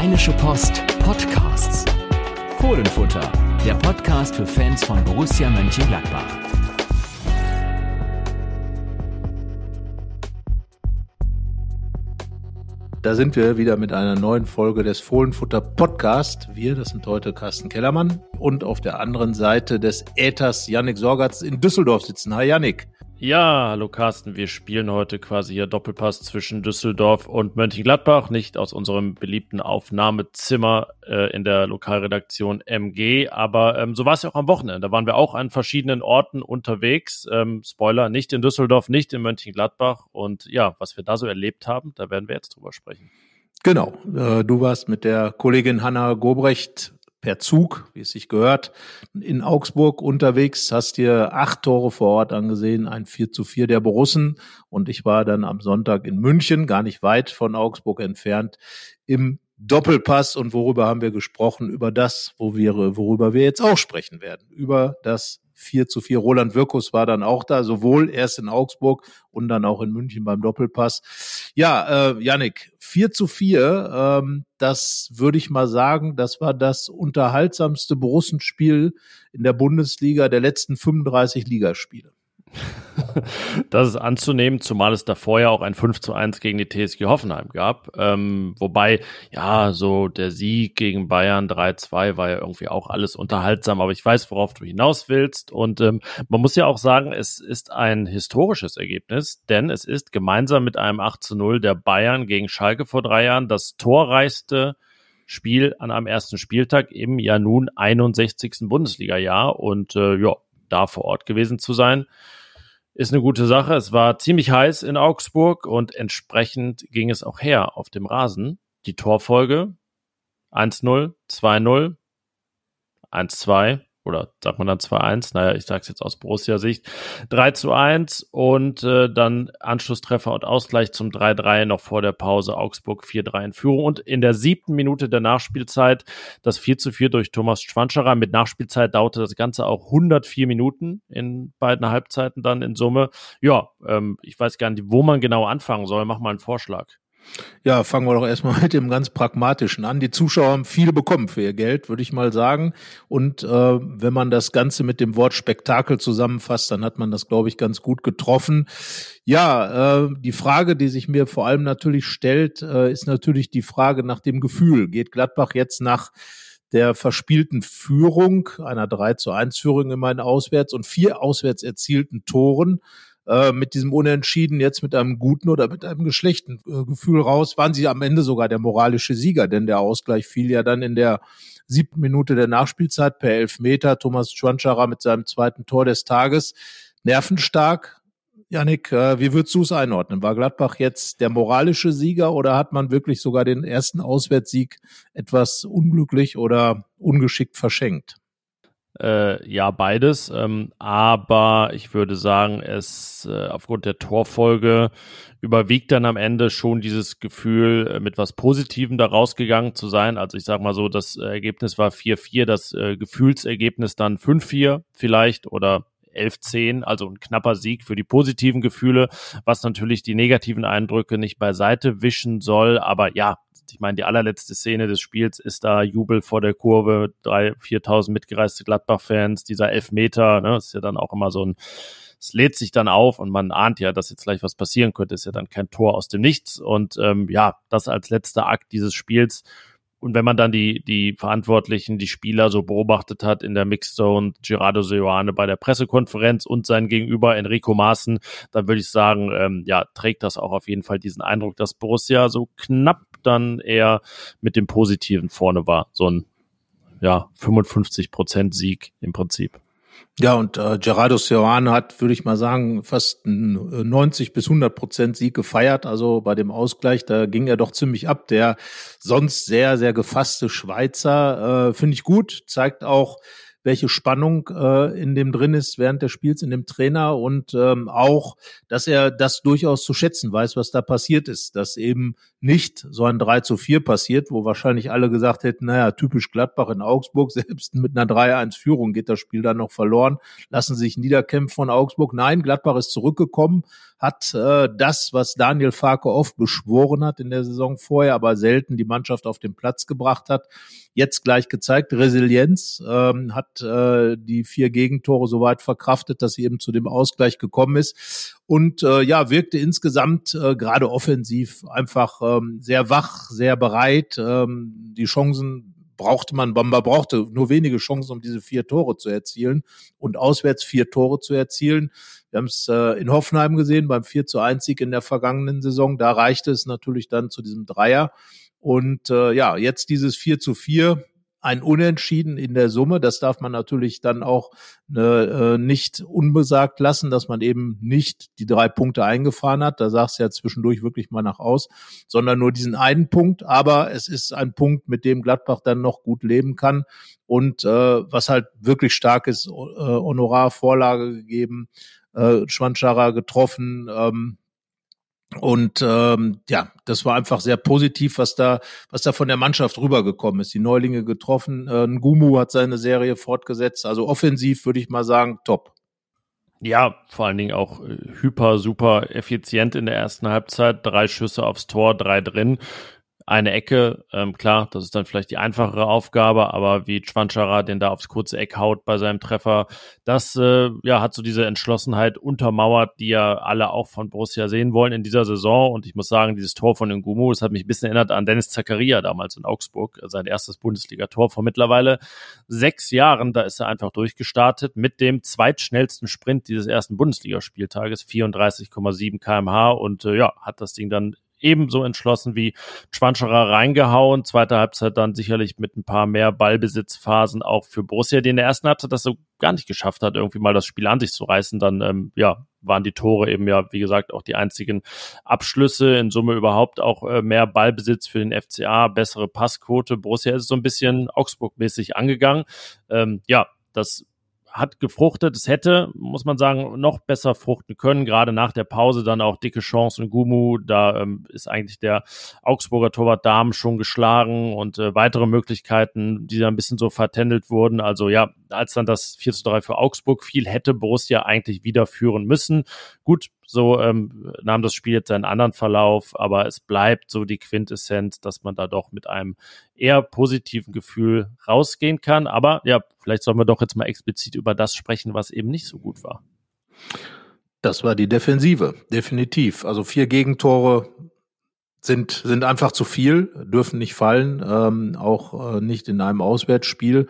Rheinische Post Podcasts. Fohlenfutter, der Podcast für Fans von Borussia Mönchengladbach. Da sind wir wieder mit einer neuen Folge des Fohlenfutter Podcast. Wir, das sind heute Carsten Kellermann und auf der anderen Seite des Äthers Yannick Sorgatz in Düsseldorf sitzen. Hi Yannick. Ja, hallo Carsten, wir spielen heute quasi hier Doppelpass zwischen Düsseldorf und Mönchengladbach, nicht aus unserem beliebten Aufnahmezimmer äh, in der Lokalredaktion MG, aber ähm, so war es ja auch am Wochenende. Da waren wir auch an verschiedenen Orten unterwegs. Ähm, Spoiler, nicht in Düsseldorf, nicht in Mönchengladbach und ja, was wir da so erlebt haben, da werden wir jetzt drüber sprechen. Genau, äh, du warst mit der Kollegin Hanna Gobrecht per Zug, wie es sich gehört, in Augsburg unterwegs, hast dir acht Tore vor Ort angesehen, ein 4 zu 4 der Borussen. Und ich war dann am Sonntag in München, gar nicht weit von Augsburg entfernt, im Doppelpass. Und worüber haben wir gesprochen? Über das, worüber wir jetzt auch sprechen werden, über das 4 zu 4. Roland Wirkus war dann auch da, sowohl erst in Augsburg und dann auch in München beim Doppelpass. Ja, äh, Yannick, 4 zu 4, ähm, das würde ich mal sagen, das war das unterhaltsamste Borussenspiel in der Bundesliga der letzten 35 Ligaspiele. das ist anzunehmen, zumal es davor ja auch ein 5 zu 1 gegen die TSG Hoffenheim gab. Ähm, wobei, ja, so der Sieg gegen Bayern 3-2 war ja irgendwie auch alles unterhaltsam, aber ich weiß, worauf du hinaus willst. Und ähm, man muss ja auch sagen, es ist ein historisches Ergebnis, denn es ist gemeinsam mit einem 8 zu 0 der Bayern gegen Schalke vor drei Jahren das torreichste Spiel an einem ersten Spieltag im ja nun 61. Bundesliga-Jahr und äh, ja, da vor Ort gewesen zu sein, ist eine gute Sache. Es war ziemlich heiß in Augsburg und entsprechend ging es auch her auf dem Rasen. Die Torfolge 1-0, 2-0, 1-2, oder sagt man dann 2-1, naja, ich sage es jetzt aus Borussia-Sicht, 3 zu 1 und äh, dann Anschlusstreffer und Ausgleich zum 3-3 noch vor der Pause, Augsburg 4-3 in Führung und in der siebten Minute der Nachspielzeit das 4 zu 4 durch Thomas Schwanscherer. Mit Nachspielzeit dauerte das Ganze auch 104 Minuten in beiden Halbzeiten dann in Summe. Ja, ähm, ich weiß gar nicht, wo man genau anfangen soll. Mach mal einen Vorschlag. Ja, fangen wir doch erstmal mit dem ganz Pragmatischen an. Die Zuschauer haben viel bekommen für ihr Geld, würde ich mal sagen. Und äh, wenn man das Ganze mit dem Wort Spektakel zusammenfasst, dann hat man das, glaube ich, ganz gut getroffen. Ja, äh, die Frage, die sich mir vor allem natürlich stellt, äh, ist natürlich die Frage nach dem Gefühl. Geht Gladbach jetzt nach der verspielten Führung, einer 3 zu 1 Führung immerhin auswärts und vier auswärts erzielten Toren, äh, mit diesem Unentschieden jetzt mit einem guten oder mit einem geschlechten äh, Gefühl raus, waren sie am Ende sogar der moralische Sieger, denn der Ausgleich fiel ja dann in der siebten Minute der Nachspielzeit per Elfmeter. Thomas Schwanschara mit seinem zweiten Tor des Tages. Nervenstark. Janik, äh, wie würdest du es einordnen? War Gladbach jetzt der moralische Sieger oder hat man wirklich sogar den ersten Auswärtssieg etwas unglücklich oder ungeschickt verschenkt? Äh, ja, beides. Ähm, aber ich würde sagen, es äh, aufgrund der Torfolge überwiegt dann am Ende schon dieses Gefühl, äh, mit was Positivem da rausgegangen zu sein. Also ich sage mal so, das Ergebnis war 4-4, das äh, Gefühlsergebnis dann 5-4 vielleicht oder 11-10, also ein knapper Sieg für die positiven Gefühle, was natürlich die negativen Eindrücke nicht beiseite wischen soll. Aber ja, ich meine, die allerletzte Szene des Spiels ist da Jubel vor der Kurve, drei, 4.000 mitgereiste Gladbach-Fans, dieser Elfmeter, ne, ist ja dann auch immer so ein, es lädt sich dann auf und man ahnt ja, dass jetzt gleich was passieren könnte, ist ja dann kein Tor aus dem Nichts. Und ähm, ja, das als letzter Akt dieses Spiels und wenn man dann die, die Verantwortlichen, die Spieler so beobachtet hat in der Mixzone, Gerardo Seoane bei der Pressekonferenz und sein Gegenüber Enrico Maaßen, dann würde ich sagen, ähm, ja, trägt das auch auf jeden Fall diesen Eindruck, dass Borussia so knapp dann eher mit dem Positiven vorne war. So ein, ja, 55 Prozent Sieg im Prinzip. Ja, und äh, Gerardo Serrano hat, würde ich mal sagen, fast 90 äh, bis 100 Prozent Sieg gefeiert. Also bei dem Ausgleich, da ging er doch ziemlich ab. Der sonst sehr, sehr gefasste Schweizer, äh, finde ich gut, zeigt auch, welche Spannung äh, in dem drin ist während des Spiels in dem Trainer und ähm, auch, dass er das durchaus zu schätzen weiß, was da passiert ist, dass eben nicht so ein 3 zu 4 passiert, wo wahrscheinlich alle gesagt hätten, naja, typisch Gladbach in Augsburg, selbst mit einer 3-1-Führung geht das Spiel dann noch verloren, lassen sich niederkämpfen von Augsburg. Nein, Gladbach ist zurückgekommen, hat äh, das, was Daniel Farke oft beschworen hat in der Saison vorher, aber selten die Mannschaft auf den Platz gebracht hat, jetzt gleich gezeigt. Resilienz ähm, hat äh, die vier Gegentore so weit verkraftet, dass sie eben zu dem Ausgleich gekommen ist und äh, ja wirkte insgesamt äh, gerade offensiv einfach ähm, sehr wach, sehr bereit. Ähm, die Chancen brauchte man, Bamba brauchte nur wenige Chancen, um diese vier Tore zu erzielen und auswärts vier Tore zu erzielen. Wir haben es äh, in Hoffenheim gesehen beim 4 zu 1 Sieg in der vergangenen Saison. Da reichte es natürlich dann zu diesem Dreier. Und äh, ja, jetzt dieses 4 zu 4 ein Unentschieden in der Summe. Das darf man natürlich dann auch äh, nicht unbesagt lassen, dass man eben nicht die drei Punkte eingefahren hat. Da sagst du ja zwischendurch wirklich mal nach aus, sondern nur diesen einen Punkt. Aber es ist ein Punkt, mit dem Gladbach dann noch gut leben kann. Und äh, was halt wirklich stark ist, äh, Honorar Vorlage gegeben, äh, Schwanschara getroffen. Ähm, und ähm, ja, das war einfach sehr positiv, was da, was da von der Mannschaft rübergekommen ist. Die Neulinge getroffen, äh, Ngumu hat seine Serie fortgesetzt. Also offensiv würde ich mal sagen, top. Ja, vor allen Dingen auch äh, hyper, super effizient in der ersten Halbzeit. Drei Schüsse aufs Tor, drei drin eine Ecke. Ähm, klar, das ist dann vielleicht die einfachere Aufgabe, aber wie Chwanchara den da aufs kurze Eck haut bei seinem Treffer, das äh, ja hat so diese Entschlossenheit untermauert, die ja alle auch von Borussia sehen wollen in dieser Saison. Und ich muss sagen, dieses Tor von Ngumu, das hat mich ein bisschen erinnert an Dennis Zakaria damals in Augsburg, sein erstes Bundesliga-Tor vor mittlerweile sechs Jahren. Da ist er einfach durchgestartet mit dem zweitschnellsten Sprint dieses ersten Bundesligaspieltages, 34,7 kmh und äh, ja, hat das Ding dann ebenso entschlossen wie Schwanscherer reingehauen. Zweite Halbzeit dann sicherlich mit ein paar mehr Ballbesitzphasen auch für Borussia, die in der ersten Halbzeit das so gar nicht geschafft hat, irgendwie mal das Spiel an sich zu reißen. Dann, ähm, ja, waren die Tore eben ja, wie gesagt, auch die einzigen Abschlüsse. In Summe überhaupt auch äh, mehr Ballbesitz für den FCA, bessere Passquote. Borussia ist so ein bisschen Augsburg-mäßig angegangen. Ähm, ja, das hat gefruchtet. Es hätte, muss man sagen, noch besser fruchten können. Gerade nach der Pause dann auch dicke Chancen. Gumu, da ähm, ist eigentlich der Augsburger Torwart Damen schon geschlagen und äh, weitere Möglichkeiten, die da ein bisschen so vertändelt wurden. Also ja, als dann das 4 zu 3 für Augsburg fiel, hätte Borussia eigentlich wieder führen müssen. Gut, so ähm, nahm das Spiel jetzt einen anderen Verlauf, aber es bleibt so die Quintessenz, dass man da doch mit einem eher positiven Gefühl rausgehen kann. Aber ja, vielleicht sollen wir doch jetzt mal explizit über das sprechen, was eben nicht so gut war. Das war die Defensive, definitiv. Also vier Gegentore sind, sind einfach zu viel, dürfen nicht fallen, ähm, auch äh, nicht in einem Auswärtsspiel.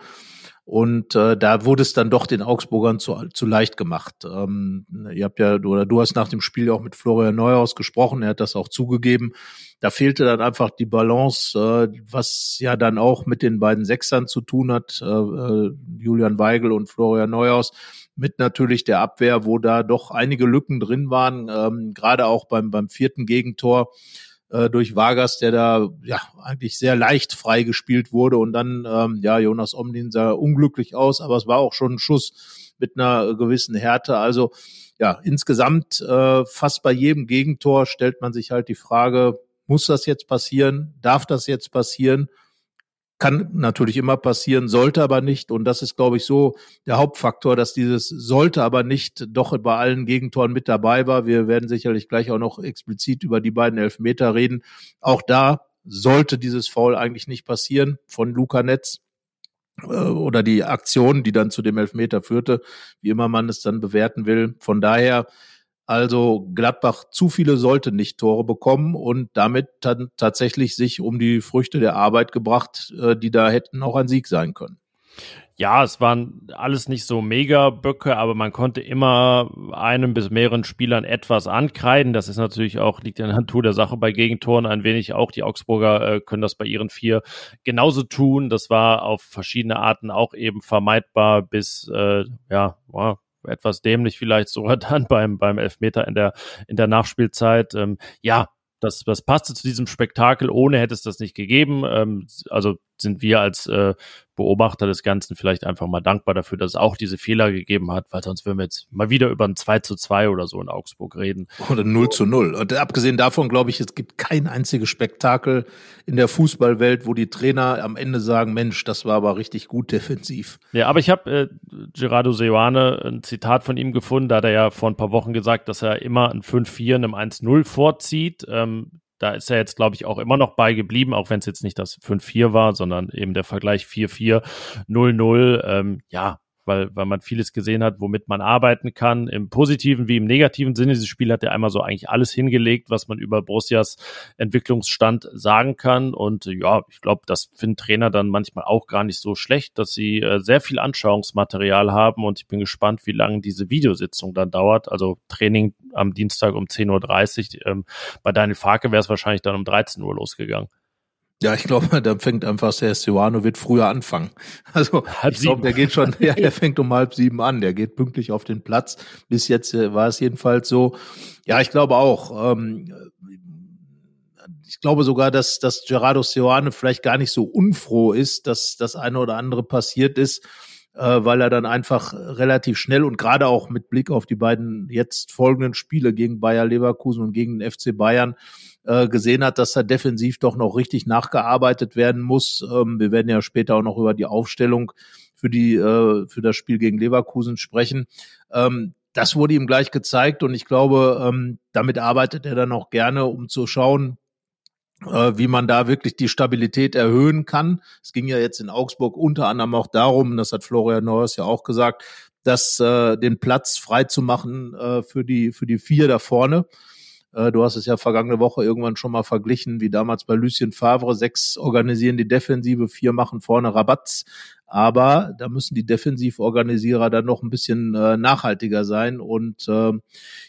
Und äh, da wurde es dann doch den Augsburgern zu, zu leicht gemacht. Ähm, ihr habt ja, oder du hast nach dem Spiel auch mit Florian Neuhaus gesprochen, er hat das auch zugegeben. Da fehlte dann einfach die Balance, äh, was ja dann auch mit den beiden Sechsern zu tun hat, äh, äh, Julian Weigel und Florian Neuhaus, mit natürlich der Abwehr, wo da doch einige Lücken drin waren, ähm, gerade auch beim, beim vierten Gegentor äh, durch Vargas, der da ja eigentlich sehr leicht freigespielt wurde und dann ähm, ja Jonas Omlin sah unglücklich aus, aber es war auch schon ein Schuss mit einer gewissen Härte. Also ja, insgesamt äh, fast bei jedem Gegentor stellt man sich halt die Frage, muss das jetzt passieren? Darf das jetzt passieren? Kann natürlich immer passieren, sollte aber nicht. Und das ist, glaube ich, so der Hauptfaktor, dass dieses sollte aber nicht doch bei allen Gegentoren mit dabei war. Wir werden sicherlich gleich auch noch explizit über die beiden Elfmeter reden. Auch da sollte dieses Foul eigentlich nicht passieren von Luca Netz äh, oder die Aktion, die dann zu dem Elfmeter führte, wie immer man es dann bewerten will. Von daher also Gladbach zu viele sollte nicht Tore bekommen und damit dann tatsächlich sich um die Früchte der Arbeit gebracht, äh, die da hätten auch ein Sieg sein können. Ja, es waren alles nicht so mega Böcke, aber man konnte immer einem bis mehreren Spielern etwas ankreiden. Das ist natürlich auch, liegt in der Natur der Sache bei Gegentoren ein wenig. Auch die Augsburger äh, können das bei ihren vier genauso tun. Das war auf verschiedene Arten auch eben vermeidbar bis, äh, ja, etwas dämlich vielleicht sogar dann beim, beim Elfmeter in der, in der Nachspielzeit. Ähm, ja, das, das passte zu diesem Spektakel. Ohne hätte es das nicht gegeben. Ähm, also sind wir als äh, Beobachter des Ganzen vielleicht einfach mal dankbar dafür, dass es auch diese Fehler gegeben hat, weil sonst würden wir jetzt mal wieder über ein 2 zu 2 oder so in Augsburg reden. Oder 0 zu 0. Und abgesehen davon glaube ich, es gibt kein einziges Spektakel in der Fußballwelt, wo die Trainer am Ende sagen, Mensch, das war aber richtig gut defensiv. Ja, aber ich habe äh, Gerardo Seoane ein Zitat von ihm gefunden, da hat er ja vor ein paar Wochen gesagt, dass er immer ein 5-4 einem 1-0 vorzieht. Ähm, da ist er jetzt, glaube ich, auch immer noch bei geblieben, auch wenn es jetzt nicht das 5-4 war, sondern eben der Vergleich 4-4, 0-0. Ähm, ja, weil, weil man vieles gesehen hat, womit man arbeiten kann. Im positiven wie im negativen Sinne. Dieses Spiel hat ja einmal so eigentlich alles hingelegt, was man über Borussias Entwicklungsstand sagen kann. Und ja, ich glaube, das finden Trainer dann manchmal auch gar nicht so schlecht, dass sie äh, sehr viel Anschauungsmaterial haben. Und ich bin gespannt, wie lange diese Videositzung dann dauert. Also Training am Dienstag um 10.30 Uhr. Ähm, bei Daniel Farke wäre es wahrscheinlich dann um 13 Uhr losgegangen. Ja, ich glaube, da fängt einfach der Serrano wird früher anfangen. Also halb ich glaube, der geht schon, ja, der fängt um halb sieben an, der geht pünktlich auf den Platz. Bis jetzt äh, war es jedenfalls so. Ja, ich glaube auch. Ähm, ich glaube sogar, dass, dass Gerardo Seoane vielleicht gar nicht so unfroh ist, dass das eine oder andere passiert ist, äh, weil er dann einfach relativ schnell und gerade auch mit Blick auf die beiden jetzt folgenden Spiele gegen Bayer Leverkusen und gegen den FC Bayern äh, gesehen hat, dass da defensiv doch noch richtig nachgearbeitet werden muss. Ähm, wir werden ja später auch noch über die Aufstellung für die äh, für das Spiel gegen Leverkusen sprechen. Ähm, das wurde ihm gleich gezeigt und ich glaube, ähm, damit arbeitet er dann auch gerne, um zu schauen, äh, wie man da wirklich die Stabilität erhöhen kann. Es ging ja jetzt in Augsburg unter anderem auch darum, das hat Florian Neuers ja auch gesagt, dass äh, den Platz frei zu machen äh, für die für die vier da vorne. Äh, du hast es ja vergangene Woche irgendwann schon mal verglichen, wie damals bei Lucien Favre. Sechs organisieren die Defensive, vier machen vorne Rabatz. Aber da müssen die Defensivorganisierer dann noch ein bisschen äh, nachhaltiger sein. Und äh,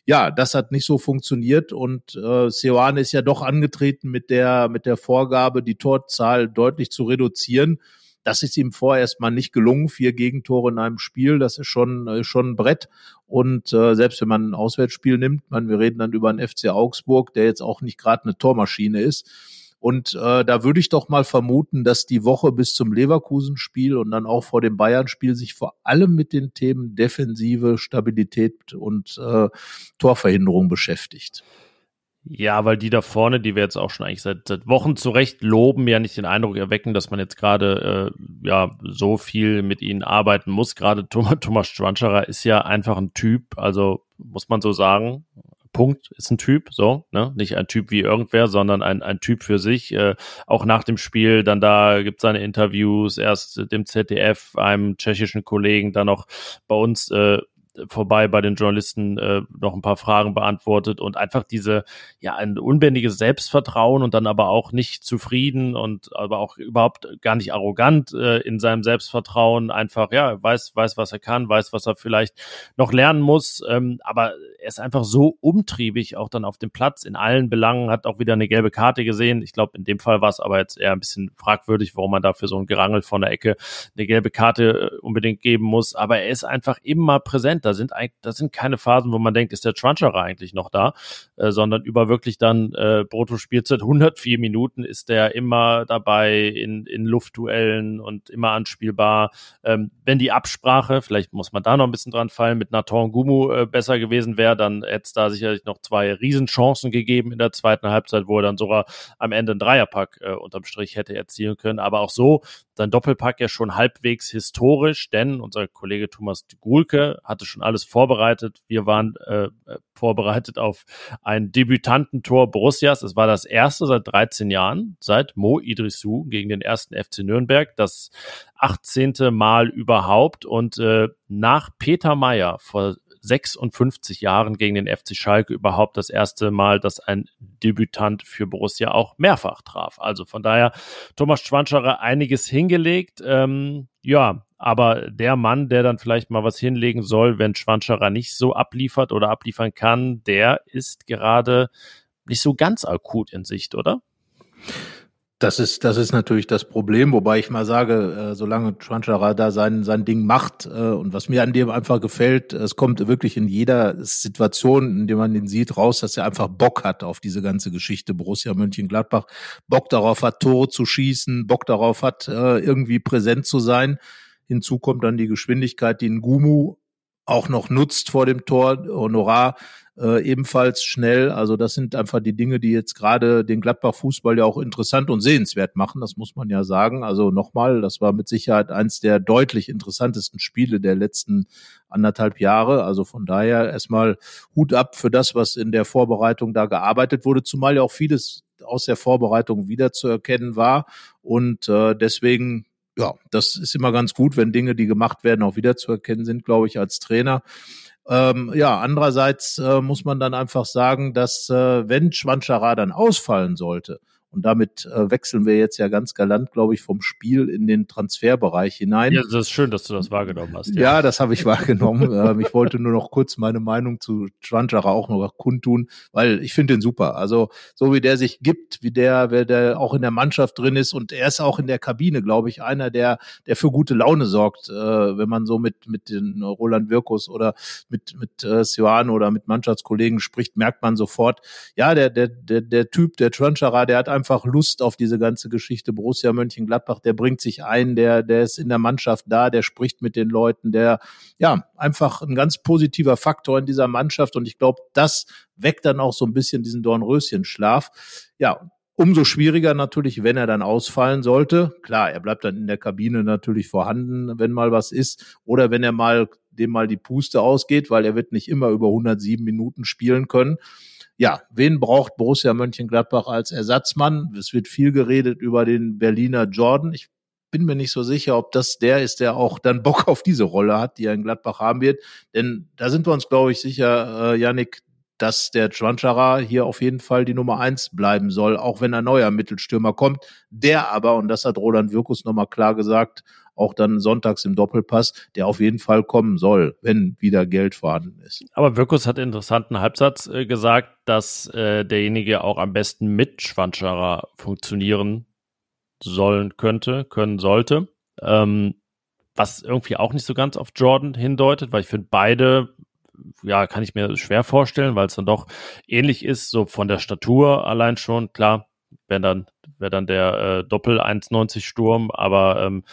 ja, das hat nicht so funktioniert. Und äh, Seoane ist ja doch angetreten mit der, mit der Vorgabe, die Torzahl deutlich zu reduzieren. Das ist ihm vorerst mal nicht gelungen. Vier Gegentore in einem Spiel, das ist schon, äh, schon ein Brett. Und äh, selbst wenn man ein Auswärtsspiel nimmt, man, wir reden dann über einen FC Augsburg, der jetzt auch nicht gerade eine Tormaschine ist. Und äh, da würde ich doch mal vermuten, dass die Woche bis zum Leverkusen-Spiel und dann auch vor dem Bayern-Spiel sich vor allem mit den Themen Defensive, Stabilität und äh, Torverhinderung beschäftigt. Ja, weil die da vorne, die wir jetzt auch schon eigentlich seit, seit Wochen zurecht loben, ja nicht den Eindruck erwecken, dass man jetzt gerade äh, ja so viel mit ihnen arbeiten muss. Gerade Thomas, Thomas Schwanscherer ist ja einfach ein Typ, also muss man so sagen. Punkt ist ein Typ, so, ne? Nicht ein Typ wie irgendwer, sondern ein, ein Typ für sich. Äh, auch nach dem Spiel, dann da gibt seine Interviews, erst dem ZDF, einem tschechischen Kollegen, dann noch bei uns äh, vorbei bei den Journalisten äh, noch ein paar Fragen beantwortet und einfach diese, ja, ein unbändiges Selbstvertrauen und dann aber auch nicht zufrieden und aber auch überhaupt gar nicht arrogant äh, in seinem Selbstvertrauen, einfach, ja, weiß, weiß, was er kann, weiß, was er vielleicht noch lernen muss, ähm, aber er ist einfach so umtriebig auch dann auf dem Platz in allen Belangen, hat auch wieder eine gelbe Karte gesehen. Ich glaube, in dem Fall war es aber jetzt eher ein bisschen fragwürdig, warum man dafür so ein Gerangel von der Ecke eine gelbe Karte äh, unbedingt geben muss, aber er ist einfach immer präsent da sind das sind keine Phasen, wo man denkt, ist der Truncherer eigentlich noch da, äh, sondern über wirklich dann äh, Brutto-Spielzeit 104 Minuten ist der immer dabei in, in Luftduellen und immer anspielbar. Ähm, wenn die Absprache, vielleicht muss man da noch ein bisschen dran fallen, mit Nathan Gumu äh, besser gewesen wäre, dann hätte es da sicherlich noch zwei Riesenchancen gegeben in der zweiten Halbzeit, wo er dann sogar am Ende einen Dreierpack äh, unterm Strich hätte erzielen können. Aber auch so sein Doppelpack ja schon halbwegs historisch, denn unser Kollege Thomas Gulke hatte schon alles vorbereitet. Wir waren äh, vorbereitet auf ein Debütantentor Borussias. Es war das erste seit 13 Jahren, seit Mo Idrissou gegen den ersten FC Nürnberg, das 18. Mal überhaupt. Und äh, nach Peter Meyer vor 56 Jahren gegen den FC Schalke überhaupt das erste Mal, dass ein Debütant für Borussia auch mehrfach traf. Also von daher Thomas Schwanscherer einiges hingelegt. Ähm, ja, aber der Mann, der dann vielleicht mal was hinlegen soll, wenn Schwanscherer nicht so abliefert oder abliefern kann, der ist gerade nicht so ganz akut in Sicht, oder? Das ist, das ist natürlich das Problem, wobei ich mal sage, äh, solange Schwanschara da sein, sein Ding macht, äh, und was mir an dem einfach gefällt, es kommt wirklich in jeder Situation, in der man ihn sieht, raus, dass er einfach Bock hat auf diese ganze Geschichte Borussia Mönchengladbach, Bock darauf hat, Tore zu schießen, Bock darauf hat, äh, irgendwie präsent zu sein. Hinzu kommt dann die Geschwindigkeit, die Ngumu auch noch nutzt vor dem Tor. Honorar äh, ebenfalls schnell. Also das sind einfach die Dinge, die jetzt gerade den Gladbach-Fußball ja auch interessant und sehenswert machen. Das muss man ja sagen. Also nochmal, das war mit Sicherheit eins der deutlich interessantesten Spiele der letzten anderthalb Jahre. Also von daher erstmal Hut ab für das, was in der Vorbereitung da gearbeitet wurde, zumal ja auch vieles aus der Vorbereitung wiederzuerkennen war. Und äh, deswegen ja, das ist immer ganz gut, wenn Dinge, die gemacht werden, auch wiederzuerkennen sind, glaube ich, als Trainer. Ähm, ja, andererseits äh, muss man dann einfach sagen, dass äh, wenn Schwanschara dann ausfallen sollte, und damit äh, wechseln wir jetzt ja ganz galant, glaube ich, vom Spiel in den Transferbereich hinein. Ja, das ist schön, dass du das wahrgenommen hast. Ja, ja das habe ich wahrgenommen. ähm, ich wollte nur noch kurz meine Meinung zu Schwanschara auch noch kundtun, weil ich finde den super. Also so wie der sich gibt, wie der, wer der auch in der Mannschaft drin ist und er ist auch in der Kabine, glaube ich, einer, der, der für gute Laune sorgt, äh, wenn man so mit mit den Roland Wirkus oder mit mit äh, Sioane oder mit Mannschaftskollegen spricht, merkt man sofort, ja, der der der der Typ, der Schwanschara, der hat einfach einfach Lust auf diese ganze Geschichte. Borussia Mönchengladbach, der bringt sich ein, der, der ist in der Mannschaft da, der spricht mit den Leuten, der, ja, einfach ein ganz positiver Faktor in dieser Mannschaft. Und ich glaube, das weckt dann auch so ein bisschen diesen Dornröschenschlaf. Ja, Umso schwieriger natürlich, wenn er dann ausfallen sollte. Klar, er bleibt dann in der Kabine natürlich vorhanden, wenn mal was ist. Oder wenn er mal, dem mal die Puste ausgeht, weil er wird nicht immer über 107 Minuten spielen können ja, wen braucht Borussia Mönchengladbach als Ersatzmann? Es wird viel geredet über den Berliner Jordan. Ich bin mir nicht so sicher, ob das der ist, der auch dann Bock auf diese Rolle hat, die er in Gladbach haben wird. Denn da sind wir uns, glaube ich, sicher, äh, Yannick, dass der Chwanchara hier auf jeden Fall die Nummer eins bleiben soll, auch wenn ein neuer Mittelstürmer kommt. Der aber, und das hat Roland Wirkus nochmal klar gesagt, auch dann sonntags im Doppelpass, der auf jeden Fall kommen soll, wenn wieder Geld vorhanden ist. Aber Wirkus hat einen interessanten Halbsatz äh, gesagt, dass äh, derjenige auch am besten mit Schwanscherer funktionieren sollen könnte, können sollte. Ähm, was irgendwie auch nicht so ganz auf Jordan hindeutet, weil ich finde, beide, ja, kann ich mir schwer vorstellen, weil es dann doch ähnlich ist, so von der Statur allein schon. Klar, wäre dann, wäre dann der äh, Doppel 1,90 Sturm, aber ähm,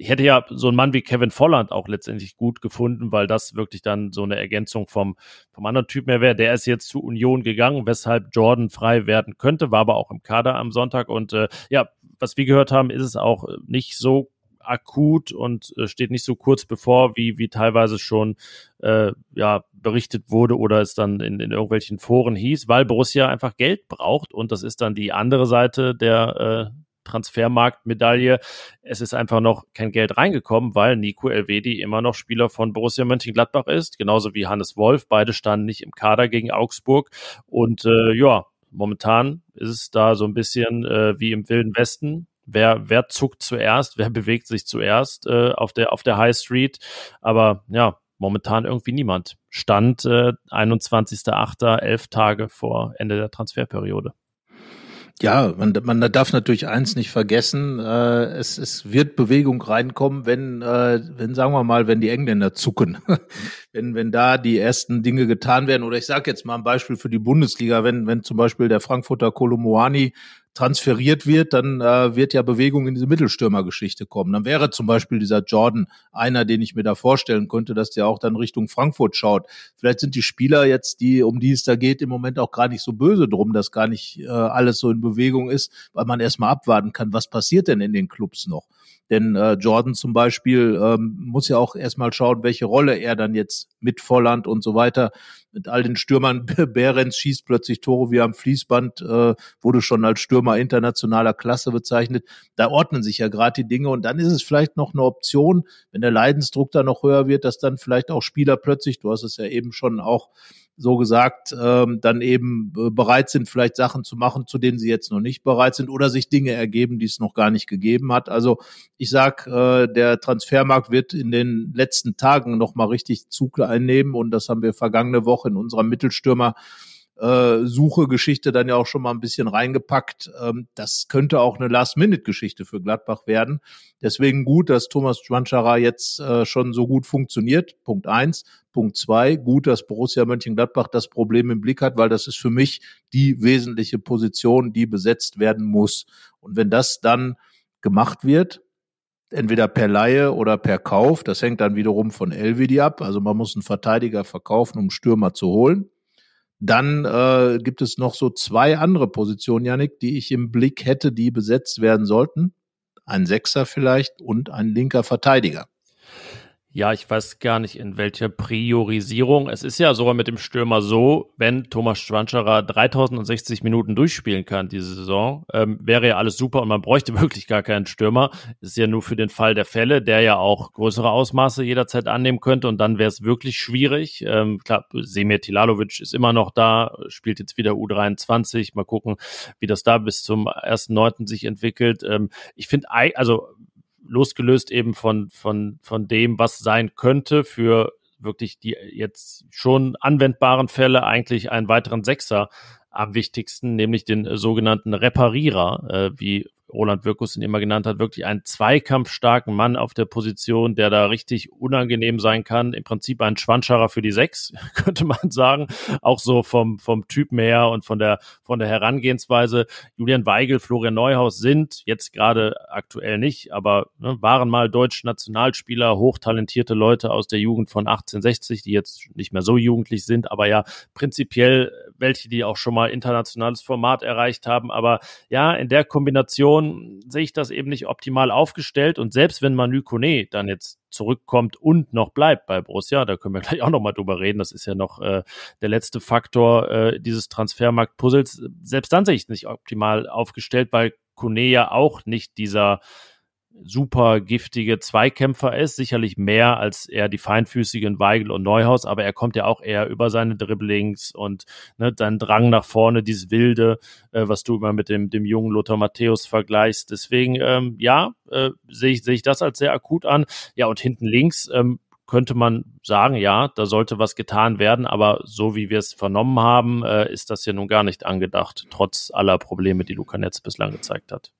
ich hätte ja so einen Mann wie Kevin Volland auch letztendlich gut gefunden, weil das wirklich dann so eine Ergänzung vom, vom anderen Typ mehr wäre. Der ist jetzt zu Union gegangen, weshalb Jordan frei werden könnte, war aber auch im Kader am Sonntag. Und äh, ja, was wir gehört haben, ist es auch nicht so akut und äh, steht nicht so kurz bevor, wie, wie teilweise schon äh, ja, berichtet wurde oder es dann in, in irgendwelchen Foren hieß, weil Borussia einfach Geld braucht und das ist dann die andere Seite der, äh, Transfermarktmedaille. Es ist einfach noch kein Geld reingekommen, weil Nico Elvedi immer noch Spieler von Borussia Mönchengladbach ist, genauso wie Hannes Wolf. Beide standen nicht im Kader gegen Augsburg. Und äh, ja, momentan ist es da so ein bisschen äh, wie im Wilden Westen. Wer, wer zuckt zuerst, wer bewegt sich zuerst äh, auf, der, auf der High Street. Aber ja, momentan irgendwie niemand. Stand äh, 21.08., elf Tage vor Ende der Transferperiode. Ja, man, man darf natürlich eins nicht vergessen, äh, es, es wird Bewegung reinkommen, wenn, äh, wenn, sagen wir mal, wenn die Engländer zucken. wenn, wenn da die ersten Dinge getan werden, oder ich sage jetzt mal ein Beispiel für die Bundesliga, wenn, wenn zum Beispiel der Frankfurter Kolomoani transferiert wird, dann äh, wird ja Bewegung in diese Mittelstürmergeschichte kommen. Dann wäre zum Beispiel dieser Jordan einer, den ich mir da vorstellen könnte, dass der auch dann Richtung Frankfurt schaut. Vielleicht sind die Spieler jetzt, die um die es da geht, im Moment auch gar nicht so böse drum, dass gar nicht äh, alles so in Bewegung ist, weil man erstmal abwarten kann, was passiert denn in den Clubs noch. Denn äh, Jordan zum Beispiel ähm, muss ja auch erstmal schauen, welche Rolle er dann jetzt mit Volland und so weiter mit all den Stürmern. Behrens schießt plötzlich Tore wie am Fließband, äh, wurde schon als Stürmer internationaler Klasse bezeichnet. Da ordnen sich ja gerade die Dinge und dann ist es vielleicht noch eine Option, wenn der Leidensdruck da noch höher wird, dass dann vielleicht auch Spieler plötzlich, du hast es ja eben schon auch so gesagt, ähm, dann eben äh, bereit sind, vielleicht Sachen zu machen, zu denen sie jetzt noch nicht bereit sind oder sich Dinge ergeben, die es noch gar nicht gegeben hat. Also ich sag, äh, der Transfermarkt wird in den letzten Tagen noch mal richtig Zug einnehmen und das haben wir vergangene Woche in unserer Mittelstürmer äh, Suche-Geschichte dann ja auch schon mal ein bisschen reingepackt. Ähm, das könnte auch eine Last-Minute-Geschichte für Gladbach werden. Deswegen gut, dass Thomas Schwanschara jetzt äh, schon so gut funktioniert. Punkt eins. Punkt zwei, gut, dass Borussia Mönchengladbach das Problem im Blick hat, weil das ist für mich die wesentliche Position, die besetzt werden muss. Und wenn das dann gemacht wird, entweder per Laie oder per Kauf, das hängt dann wiederum von Elvedi ab. Also man muss einen Verteidiger verkaufen, um Stürmer zu holen. Dann äh, gibt es noch so zwei andere Positionen, Janik, die ich im Blick hätte, die besetzt werden sollten. Ein Sechser vielleicht und ein linker Verteidiger. Ja, ich weiß gar nicht, in welcher Priorisierung. Es ist ja sogar mit dem Stürmer so, wenn Thomas Schwanscherer 3060 Minuten durchspielen kann diese Saison, ähm, wäre ja alles super und man bräuchte wirklich gar keinen Stürmer. ist ja nur für den Fall der Fälle, der ja auch größere Ausmaße jederzeit annehmen könnte und dann wäre es wirklich schwierig. Ähm, klar, Semir Tilalovic ist immer noch da, spielt jetzt wieder U23. Mal gucken, wie das da bis zum 1.9. sich entwickelt. Ähm, ich finde, also losgelöst eben von, von, von dem, was sein könnte für wirklich die jetzt schon anwendbaren Fälle eigentlich einen weiteren Sechser am wichtigsten, nämlich den sogenannten Reparierer, äh, wie Roland Wirkus ihn immer genannt hat, wirklich einen zweikampfstarken Mann auf der Position, der da richtig unangenehm sein kann. Im Prinzip ein Schwanscherer für die Sechs, könnte man sagen. Auch so vom, vom Typen her und von der, von der Herangehensweise. Julian Weigel, Florian Neuhaus sind jetzt gerade aktuell nicht, aber ne, waren mal deutsche Nationalspieler, hochtalentierte Leute aus der Jugend von 1860, die jetzt nicht mehr so jugendlich sind, aber ja prinzipiell welche, die auch schon mal internationales Format erreicht haben. Aber ja, in der Kombination Position sehe ich das eben nicht optimal aufgestellt. Und selbst wenn Manu Kone dann jetzt zurückkommt und noch bleibt bei Borussia, da können wir gleich auch noch mal drüber reden. Das ist ja noch äh, der letzte Faktor äh, dieses Transfermarkt-Puzzles. Selbst dann sehe ich es nicht optimal aufgestellt, weil Kone ja auch nicht dieser super giftige Zweikämpfer ist, sicherlich mehr als eher die feinfüßigen Weigel und Neuhaus, aber er kommt ja auch eher über seine Dribblings und ne, dann Drang nach vorne, dieses Wilde, äh, was du immer mit dem, dem jungen Lothar Matthäus vergleichst. Deswegen, ähm, ja, äh, sehe ich, sehe ich das als sehr akut an. Ja, und hinten links, ähm, könnte man sagen, ja, da sollte was getan werden, aber so wie wir es vernommen haben, äh, ist das ja nun gar nicht angedacht, trotz aller Probleme, die Luca Netz bislang gezeigt hat.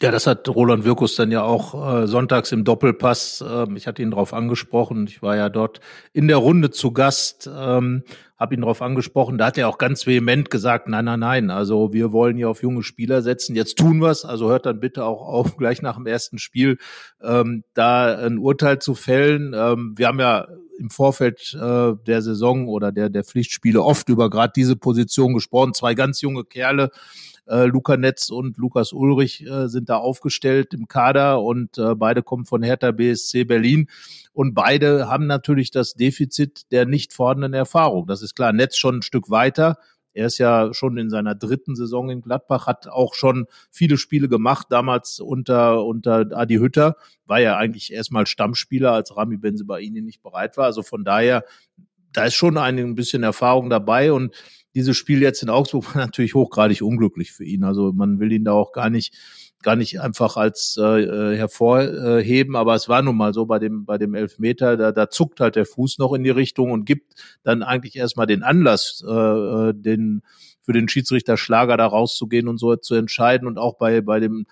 Ja, das hat Roland Wirkus dann ja auch äh, sonntags im Doppelpass. Äh, ich hatte ihn darauf angesprochen. Ich war ja dort in der Runde zu Gast, ähm, habe ihn darauf angesprochen. Da hat er auch ganz vehement gesagt, nein, nein, nein. Also wir wollen hier auf junge Spieler setzen. Jetzt tun wir's. Also hört dann bitte auch auf, gleich nach dem ersten Spiel ähm, da ein Urteil zu fällen. Ähm, wir haben ja im Vorfeld äh, der Saison oder der der Pflichtspiele oft über gerade diese Position gesprochen. Zwei ganz junge Kerle äh, Luca Netz und Lukas Ulrich äh, sind da aufgestellt im Kader und äh, beide kommen von Hertha BSC Berlin. Und beide haben natürlich das Defizit der nicht vorhandenen Erfahrung. Das ist klar. Netz schon ein Stück weiter. Er ist ja schon in seiner dritten Saison in Gladbach, hat auch schon viele Spiele gemacht, damals unter, unter Adi Hütter, war ja eigentlich erstmal Stammspieler, als Rami Benzebaini nicht bereit war. Also von daher, da ist schon ein bisschen Erfahrung dabei und dieses Spiel jetzt in Augsburg war natürlich hochgradig unglücklich für ihn. Also man will ihn da auch gar nicht gar nicht einfach als äh, äh, hervorheben, aber es war nun mal so bei dem bei dem Elfmeter, da, da zuckt halt der Fuß noch in die Richtung und gibt dann eigentlich erstmal den Anlass, äh, äh den für den Schiedsrichter Schlager da rauszugehen und so zu entscheiden und auch bei bei dem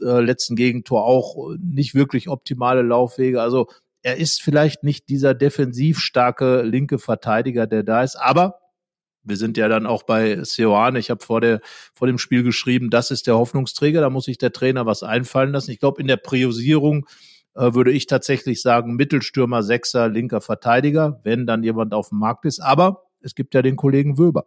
äh, letzten Gegentor auch nicht wirklich optimale Laufwege. Also er ist vielleicht nicht dieser defensiv starke linke Verteidiger, der da ist, aber wir sind ja dann auch bei Seoane. Ich habe vor, der, vor dem Spiel geschrieben, das ist der Hoffnungsträger, da muss sich der Trainer was einfallen lassen. Ich glaube, in der Priorisierung äh, würde ich tatsächlich sagen, Mittelstürmer, Sechser, linker Verteidiger, wenn dann jemand auf dem Markt ist. Aber es gibt ja den Kollegen Wöber.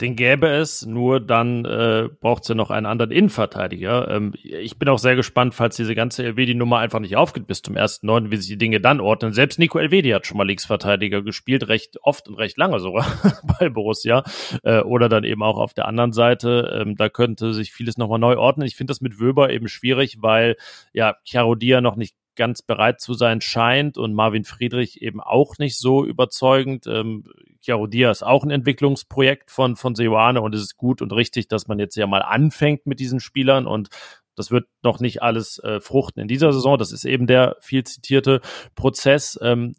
Den gäbe es, nur dann äh, braucht es ja noch einen anderen Innenverteidiger. Ähm, ich bin auch sehr gespannt, falls diese ganze Elvedi-Nummer einfach nicht aufgeht bis zum 1.9., wie sich die Dinge dann ordnen. Selbst Nico Elvedi hat schon mal Linksverteidiger gespielt, recht oft und recht lange sogar bei Borussia. Äh, oder dann eben auch auf der anderen Seite. Ähm, da könnte sich vieles nochmal neu ordnen. Ich finde das mit Wöber eben schwierig, weil ja Chiarodia noch nicht ganz bereit zu sein scheint und Marvin Friedrich eben auch nicht so überzeugend. Ähm, Chiarodia ist auch ein Entwicklungsprojekt von, von Seoane und es ist gut und richtig, dass man jetzt ja mal anfängt mit diesen Spielern und das wird noch nicht alles äh, fruchten in dieser Saison. Das ist eben der viel zitierte Prozess. Ähm,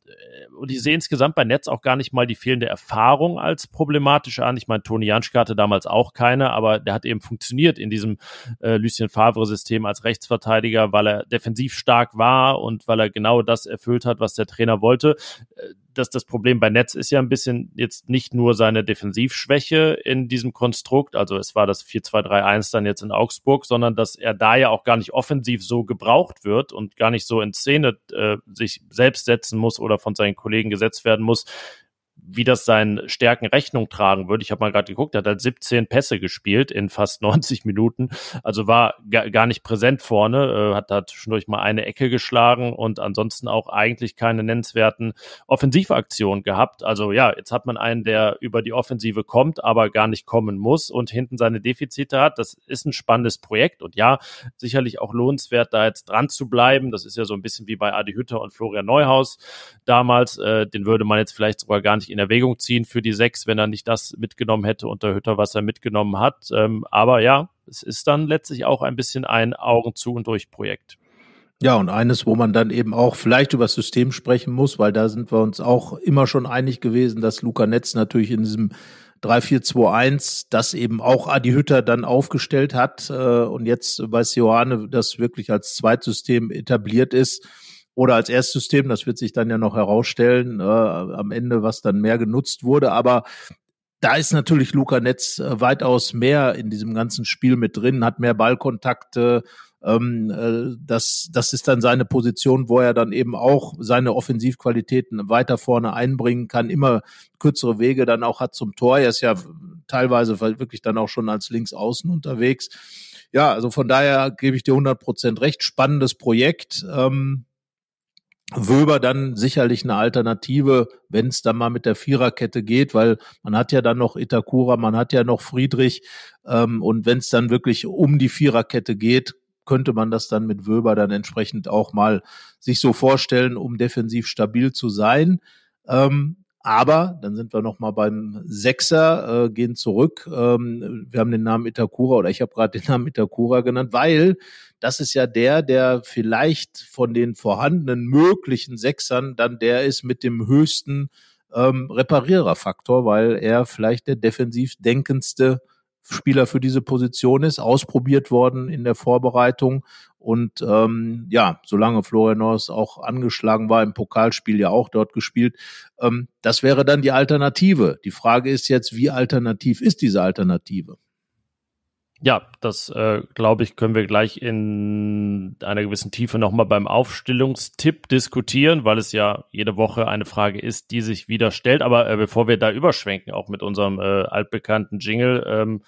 und ich sehe insgesamt bei Netz auch gar nicht mal die fehlende Erfahrung als problematisch an. Ich meine, Toni Janschke hatte damals auch keine, aber der hat eben funktioniert in diesem äh, Lucien Favre-System als Rechtsverteidiger, weil er defensiv stark war und weil er genau das erfüllt hat, was der Trainer wollte. Äh, dass das Problem bei Netz ist ja ein bisschen jetzt nicht nur seine Defensivschwäche in diesem Konstrukt, also es war das 4-2-3-1 dann jetzt in Augsburg, sondern dass er da ja auch gar nicht offensiv so gebraucht wird und gar nicht so in Szene äh, sich selbst setzen muss oder von seinen Kollegen gesetzt werden muss, wie das seinen Stärken Rechnung tragen würde. Ich habe mal gerade geguckt, er hat halt 17 Pässe gespielt in fast 90 Minuten, also war gar nicht präsent vorne, äh, hat da zwischendurch mal eine Ecke geschlagen und ansonsten auch eigentlich keine nennenswerten Offensivaktionen gehabt. Also ja, jetzt hat man einen, der über die Offensive kommt, aber gar nicht kommen muss und hinten seine Defizite hat. Das ist ein spannendes Projekt und ja, sicherlich auch lohnenswert, da jetzt dran zu bleiben. Das ist ja so ein bisschen wie bei Adi Hütter und Florian Neuhaus damals. Äh, den würde man jetzt vielleicht sogar gar nicht in Erwägung ziehen für die sechs, wenn er nicht das mitgenommen hätte unter Hütter, was er mitgenommen hat. Ähm, aber ja, es ist dann letztlich auch ein bisschen ein Augen zu und durch Projekt. Ja, und eines, wo man dann eben auch vielleicht über das System sprechen muss, weil da sind wir uns auch immer schon einig gewesen, dass Luca Netz natürlich in diesem 3-4-2-1, das eben auch Adi Hütter dann aufgestellt hat äh, und jetzt bei Sioane das wirklich als Zweitsystem etabliert ist oder als Erstsystem, das wird sich dann ja noch herausstellen, äh, am Ende, was dann mehr genutzt wurde. Aber da ist natürlich Luca Netz äh, weitaus mehr in diesem ganzen Spiel mit drin, hat mehr Ballkontakte. Ähm, äh, das, das ist dann seine Position, wo er dann eben auch seine Offensivqualitäten weiter vorne einbringen kann, immer kürzere Wege dann auch hat zum Tor. Er ist ja teilweise wirklich dann auch schon als Linksaußen unterwegs. Ja, also von daher gebe ich dir 100 Prozent recht. Spannendes Projekt. Ähm, Wöber dann sicherlich eine Alternative, wenn es dann mal mit der Viererkette geht, weil man hat ja dann noch Itakura, man hat ja noch Friedrich ähm, und wenn es dann wirklich um die Viererkette geht, könnte man das dann mit Wöber dann entsprechend auch mal sich so vorstellen, um defensiv stabil zu sein. Ähm, aber dann sind wir noch mal beim Sechser, äh, gehen zurück. Ähm, wir haben den Namen Itakura oder ich habe gerade den Namen Itakura genannt, weil das ist ja der, der vielleicht von den vorhandenen möglichen Sechsern dann der ist mit dem höchsten ähm, Repariererfaktor, weil er vielleicht der defensiv denkendste Spieler für diese Position ist, ausprobiert worden in der Vorbereitung. Und ähm, ja, solange Florian Norris auch angeschlagen war, im Pokalspiel ja auch dort gespielt, ähm, das wäre dann die Alternative. Die Frage ist jetzt, wie alternativ ist diese Alternative? Ja, das äh, glaube ich, können wir gleich in einer gewissen Tiefe nochmal beim Aufstellungstipp diskutieren, weil es ja jede Woche eine Frage ist, die sich wieder stellt. Aber äh, bevor wir da überschwenken, auch mit unserem äh, altbekannten Jingle, ähm,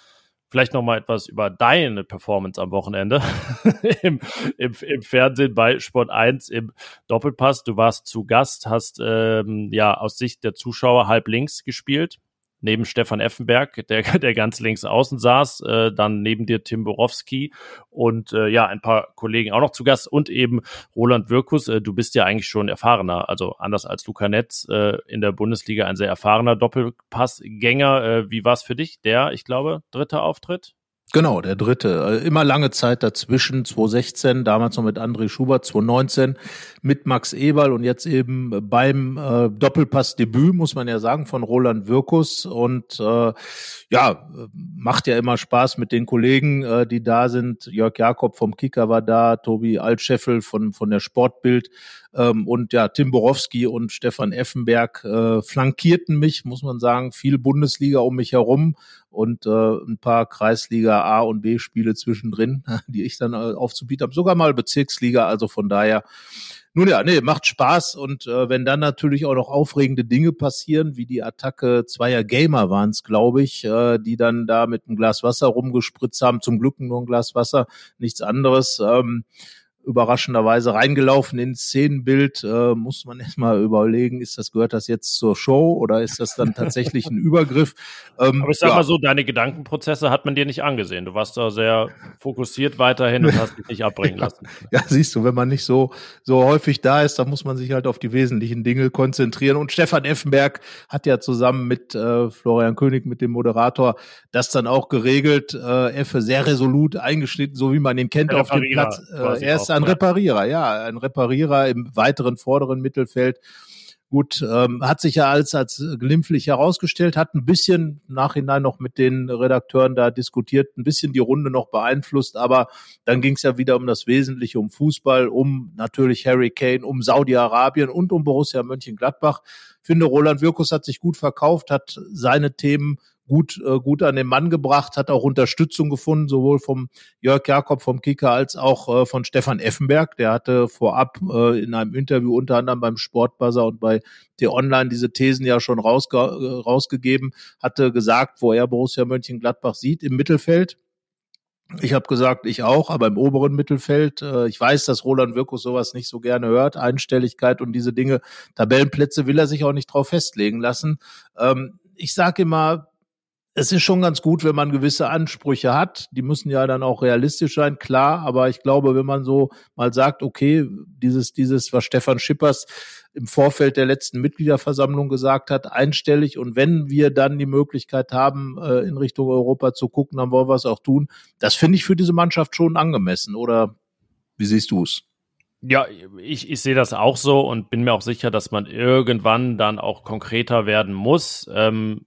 vielleicht nochmal etwas über deine Performance am Wochenende Im, im, im Fernsehen bei Sport 1 im Doppelpass. Du warst zu Gast, hast ähm, ja aus Sicht der Zuschauer halb links gespielt neben Stefan Effenberg, der, der ganz links außen saß, äh, dann neben dir Tim Borowski und äh, ja, ein paar Kollegen auch noch zu Gast und eben Roland Wirkus. Äh, du bist ja eigentlich schon erfahrener, also anders als Luca Netz äh, in der Bundesliga ein sehr erfahrener Doppelpassgänger. Äh, wie war es für dich? Der, ich glaube, dritte Auftritt? Genau, der dritte. Äh, immer lange Zeit dazwischen, 2016, damals noch mit André Schubert, 2019 mit Max Eberl und jetzt eben beim äh, Doppelpass-Debüt, muss man ja sagen, von Roland Wirkus. Und äh, ja, macht ja immer Spaß mit den Kollegen, äh, die da sind. Jörg Jakob vom Kicker war da, Tobi Altscheffel von, von der Sportbild ähm, und ja, Tim Borowski und Stefan Effenberg äh, flankierten mich, muss man sagen, viel Bundesliga um mich herum und äh, ein paar Kreisliga A und B Spiele zwischendrin, die ich dann äh, aufzubieten habe, sogar mal Bezirksliga, also von daher nun ja, nee, macht Spaß und äh, wenn dann natürlich auch noch aufregende Dinge passieren, wie die Attacke zweier Gamer waren es, glaube ich, äh, die dann da mit einem Glas Wasser rumgespritzt haben, zum Glück nur ein Glas Wasser, nichts anderes. Ähm, überraschenderweise reingelaufen ins Szenenbild. Äh, muss man erstmal überlegen, ist das, gehört das jetzt zur Show oder ist das dann tatsächlich ein Übergriff? Ähm, Aber ich sag ja. mal so, deine Gedankenprozesse hat man dir nicht angesehen. Du warst da sehr fokussiert weiterhin und hast dich nicht abbringen lassen. ja, siehst du, wenn man nicht so, so häufig da ist, dann muss man sich halt auf die wesentlichen Dinge konzentrieren. Und Stefan Effenberg hat ja zusammen mit äh, Florian König, mit dem Moderator, das dann auch geregelt. Äh, Effe sehr resolut eingeschnitten, so wie man ihn kennt auf dem Platz. Äh, er ist ein Reparierer, ja, ein Reparierer im weiteren vorderen Mittelfeld. Gut, ähm, hat sich ja als, als glimpflich herausgestellt, hat ein bisschen Nachhinein noch mit den Redakteuren da diskutiert, ein bisschen die Runde noch beeinflusst, aber dann ging es ja wieder um das Wesentliche, um Fußball, um natürlich Harry Kane, um Saudi-Arabien und um Borussia Mönchengladbach. Ich finde, Roland Wirkus hat sich gut verkauft, hat seine Themen gut, äh, gut an den Mann gebracht, hat auch Unterstützung gefunden, sowohl vom Jörg Jakob vom Kicker als auch äh, von Stefan Effenberg. Der hatte vorab äh, in einem Interview unter anderem beim Sportbuzzer und bei T-Online diese Thesen ja schon rausge äh, rausgegeben, hatte gesagt, wo er Borussia Mönchengladbach sieht im Mittelfeld. Ich habe gesagt, ich auch, aber im oberen Mittelfeld. Äh, ich weiß, dass Roland Wirkus sowas nicht so gerne hört, Einstelligkeit und diese Dinge. Tabellenplätze will er sich auch nicht drauf festlegen lassen. Ähm, ich sage immer, es ist schon ganz gut, wenn man gewisse Ansprüche hat. Die müssen ja dann auch realistisch sein, klar. Aber ich glaube, wenn man so mal sagt, okay, dieses, dieses, was Stefan Schippers im Vorfeld der letzten Mitgliederversammlung gesagt hat, einstellig. Und wenn wir dann die Möglichkeit haben, äh, in Richtung Europa zu gucken, dann wollen wir es auch tun. Das finde ich für diese Mannschaft schon angemessen. Oder wie siehst du es? Ja, ich, ich sehe das auch so und bin mir auch sicher, dass man irgendwann dann auch konkreter werden muss. Ähm,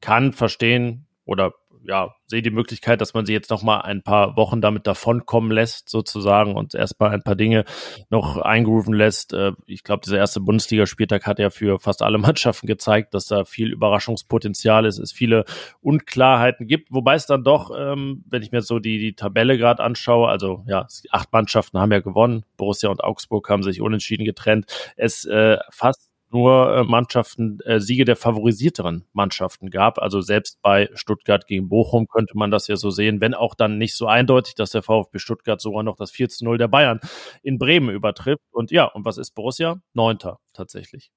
kann verstehen oder ja, sehe die Möglichkeit, dass man sie jetzt noch mal ein paar Wochen damit davonkommen lässt, sozusagen, und erstmal ein paar Dinge noch eingrooven lässt. Äh, ich glaube, dieser erste Bundesligaspieltag hat ja für fast alle Mannschaften gezeigt, dass da viel Überraschungspotenzial ist, es viele Unklarheiten gibt, wobei es dann doch, ähm, wenn ich mir so die, die Tabelle gerade anschaue, also ja, acht Mannschaften haben ja gewonnen, Borussia und Augsburg haben sich unentschieden getrennt, es äh, fast nur äh, Mannschaften, äh, Siege der favorisierteren Mannschaften gab. Also selbst bei Stuttgart gegen Bochum könnte man das ja so sehen, wenn auch dann nicht so eindeutig, dass der VfB Stuttgart sogar noch das 4 zu 0 der Bayern in Bremen übertrifft. Und ja, und was ist Borussia? Neunter tatsächlich.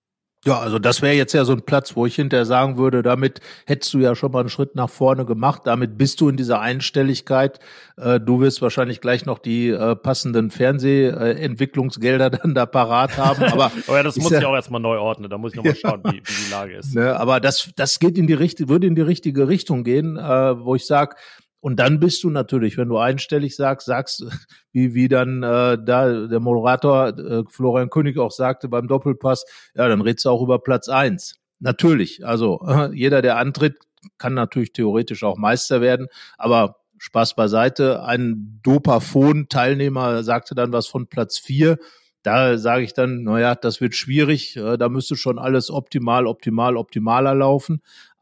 Ja, also das wäre jetzt ja so ein Platz, wo ich hinterher sagen würde, damit hättest du ja schon mal einen Schritt nach vorne gemacht. Damit bist du in dieser Einstelligkeit. Äh, du wirst wahrscheinlich gleich noch die äh, passenden Fernsehentwicklungsgelder dann da parat haben. Aber, aber ja, das muss ja, ich auch erstmal neu ordnen. Da muss ich nochmal schauen, wie, wie die Lage ist. Ne, aber das, das geht in die richtige, würde in die richtige Richtung gehen, äh, wo ich sage, und dann bist du natürlich, wenn du einstellig sagst, sagst, wie, wie dann äh, da der Moderator äh, Florian König auch sagte beim Doppelpass, ja, dann redst du auch über Platz eins. Natürlich, also äh, jeder, der antritt, kann natürlich theoretisch auch Meister werden, aber Spaß beiseite. Ein Dopafon-Teilnehmer sagte dann was von Platz vier. Da sage ich dann, naja, das wird schwierig. Äh, da müsste schon alles optimal, optimal, optimaler laufen.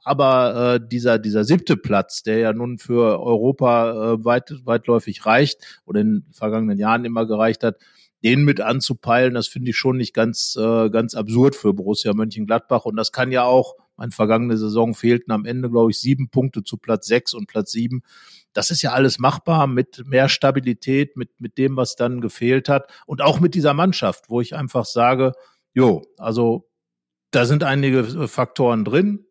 Aber äh, dieser, dieser siebte Platz, der ja nun für Europa äh, weit, weitläufig reicht oder in den vergangenen Jahren immer gereicht hat, den mit anzupeilen, das finde ich schon nicht ganz, äh, ganz absurd für Borussia Mönchengladbach. Und das kann ja auch, meine vergangene Saison fehlten am Ende, glaube ich, sieben Punkte zu Platz sechs und Platz sieben. Das ist ja alles machbar mit mehr Stabilität, mit, mit dem, was dann gefehlt hat. Und auch mit dieser Mannschaft, wo ich einfach sage, jo, also da sind einige Faktoren drin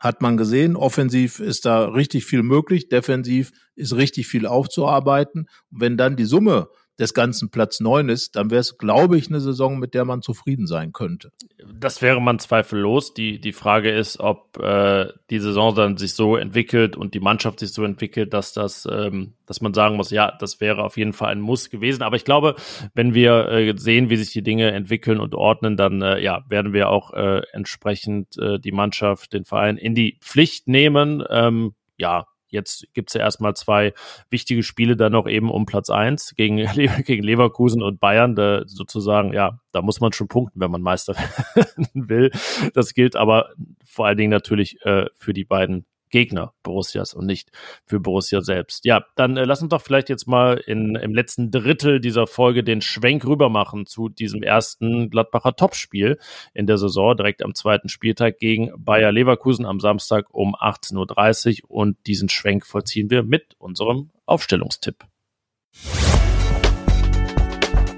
hat man gesehen. Offensiv ist da richtig viel möglich, defensiv ist richtig viel aufzuarbeiten. Und wenn dann die Summe des ganzen Platz neun ist, dann wäre es, glaube ich, eine Saison, mit der man zufrieden sein könnte. Das wäre man zweifellos. Die, die Frage ist, ob äh, die Saison dann sich so entwickelt und die Mannschaft sich so entwickelt, dass das, ähm, dass man sagen muss, ja, das wäre auf jeden Fall ein Muss gewesen. Aber ich glaube, wenn wir äh, sehen, wie sich die Dinge entwickeln und ordnen, dann äh, ja, werden wir auch äh, entsprechend äh, die Mannschaft, den Verein in die Pflicht nehmen. Ähm, ja, Jetzt gibt's ja erstmal zwei wichtige Spiele dann noch eben um Platz eins gegen, gegen Leverkusen und Bayern. Da sozusagen, ja, da muss man schon punkten, wenn man Meister werden will. Das gilt aber vor allen Dingen natürlich äh, für die beiden Gegner Borussias und nicht für Borussia selbst. Ja, dann äh, lass uns doch vielleicht jetzt mal in, im letzten Drittel dieser Folge den Schwenk rüber machen zu diesem ersten Gladbacher Topspiel in der Saison, direkt am zweiten Spieltag gegen Bayer Leverkusen am Samstag um 18.30 Uhr. Und diesen Schwenk vollziehen wir mit unserem Aufstellungstipp.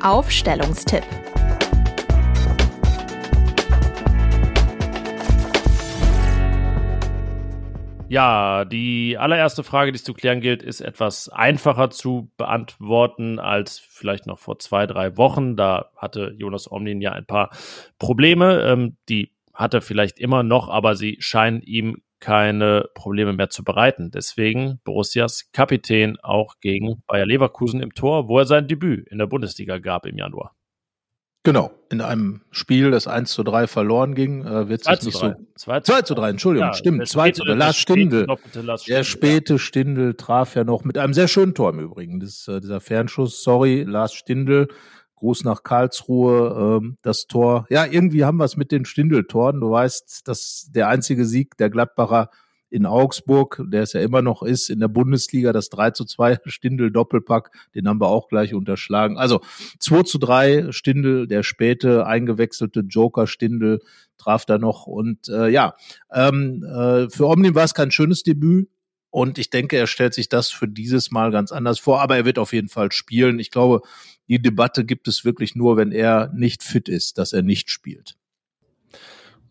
Aufstellungstipp. Ja, die allererste Frage, die es zu klären gilt, ist etwas einfacher zu beantworten als vielleicht noch vor zwei, drei Wochen. Da hatte Jonas Omlin ja ein paar Probleme. Ähm, die hat er vielleicht immer noch, aber sie scheinen ihm keine Probleme mehr zu bereiten. Deswegen Borussias Kapitän auch gegen Bayer Leverkusen im Tor, wo er sein Debüt in der Bundesliga gab im Januar. Genau, in einem Spiel, das 1 zu 3 verloren ging, äh, wird sich nicht 3. so. 2 zu 2 zu 3, Entschuldigung, ja, stimmt. 2 zu 3. Lars Stindl. Der späte Stindl traf ja noch mit einem sehr schönen Tor im Übrigen. Das, äh, dieser Fernschuss, sorry, Lars Stindl. Gruß nach Karlsruhe, ähm, das Tor. Ja, irgendwie haben wir es mit den Stindl-Toren. Du weißt, dass der einzige Sieg der Gladbacher in Augsburg, der es ja immer noch ist, in der Bundesliga, das 3 zu 2 Stindel-Doppelpack, den haben wir auch gleich unterschlagen. Also 2 zu 3 Stindel, der späte eingewechselte Joker Stindel traf da noch. Und äh, ja, ähm, äh, für Omni war es kein schönes Debüt, und ich denke, er stellt sich das für dieses Mal ganz anders vor, aber er wird auf jeden Fall spielen. Ich glaube, die Debatte gibt es wirklich nur, wenn er nicht fit ist, dass er nicht spielt.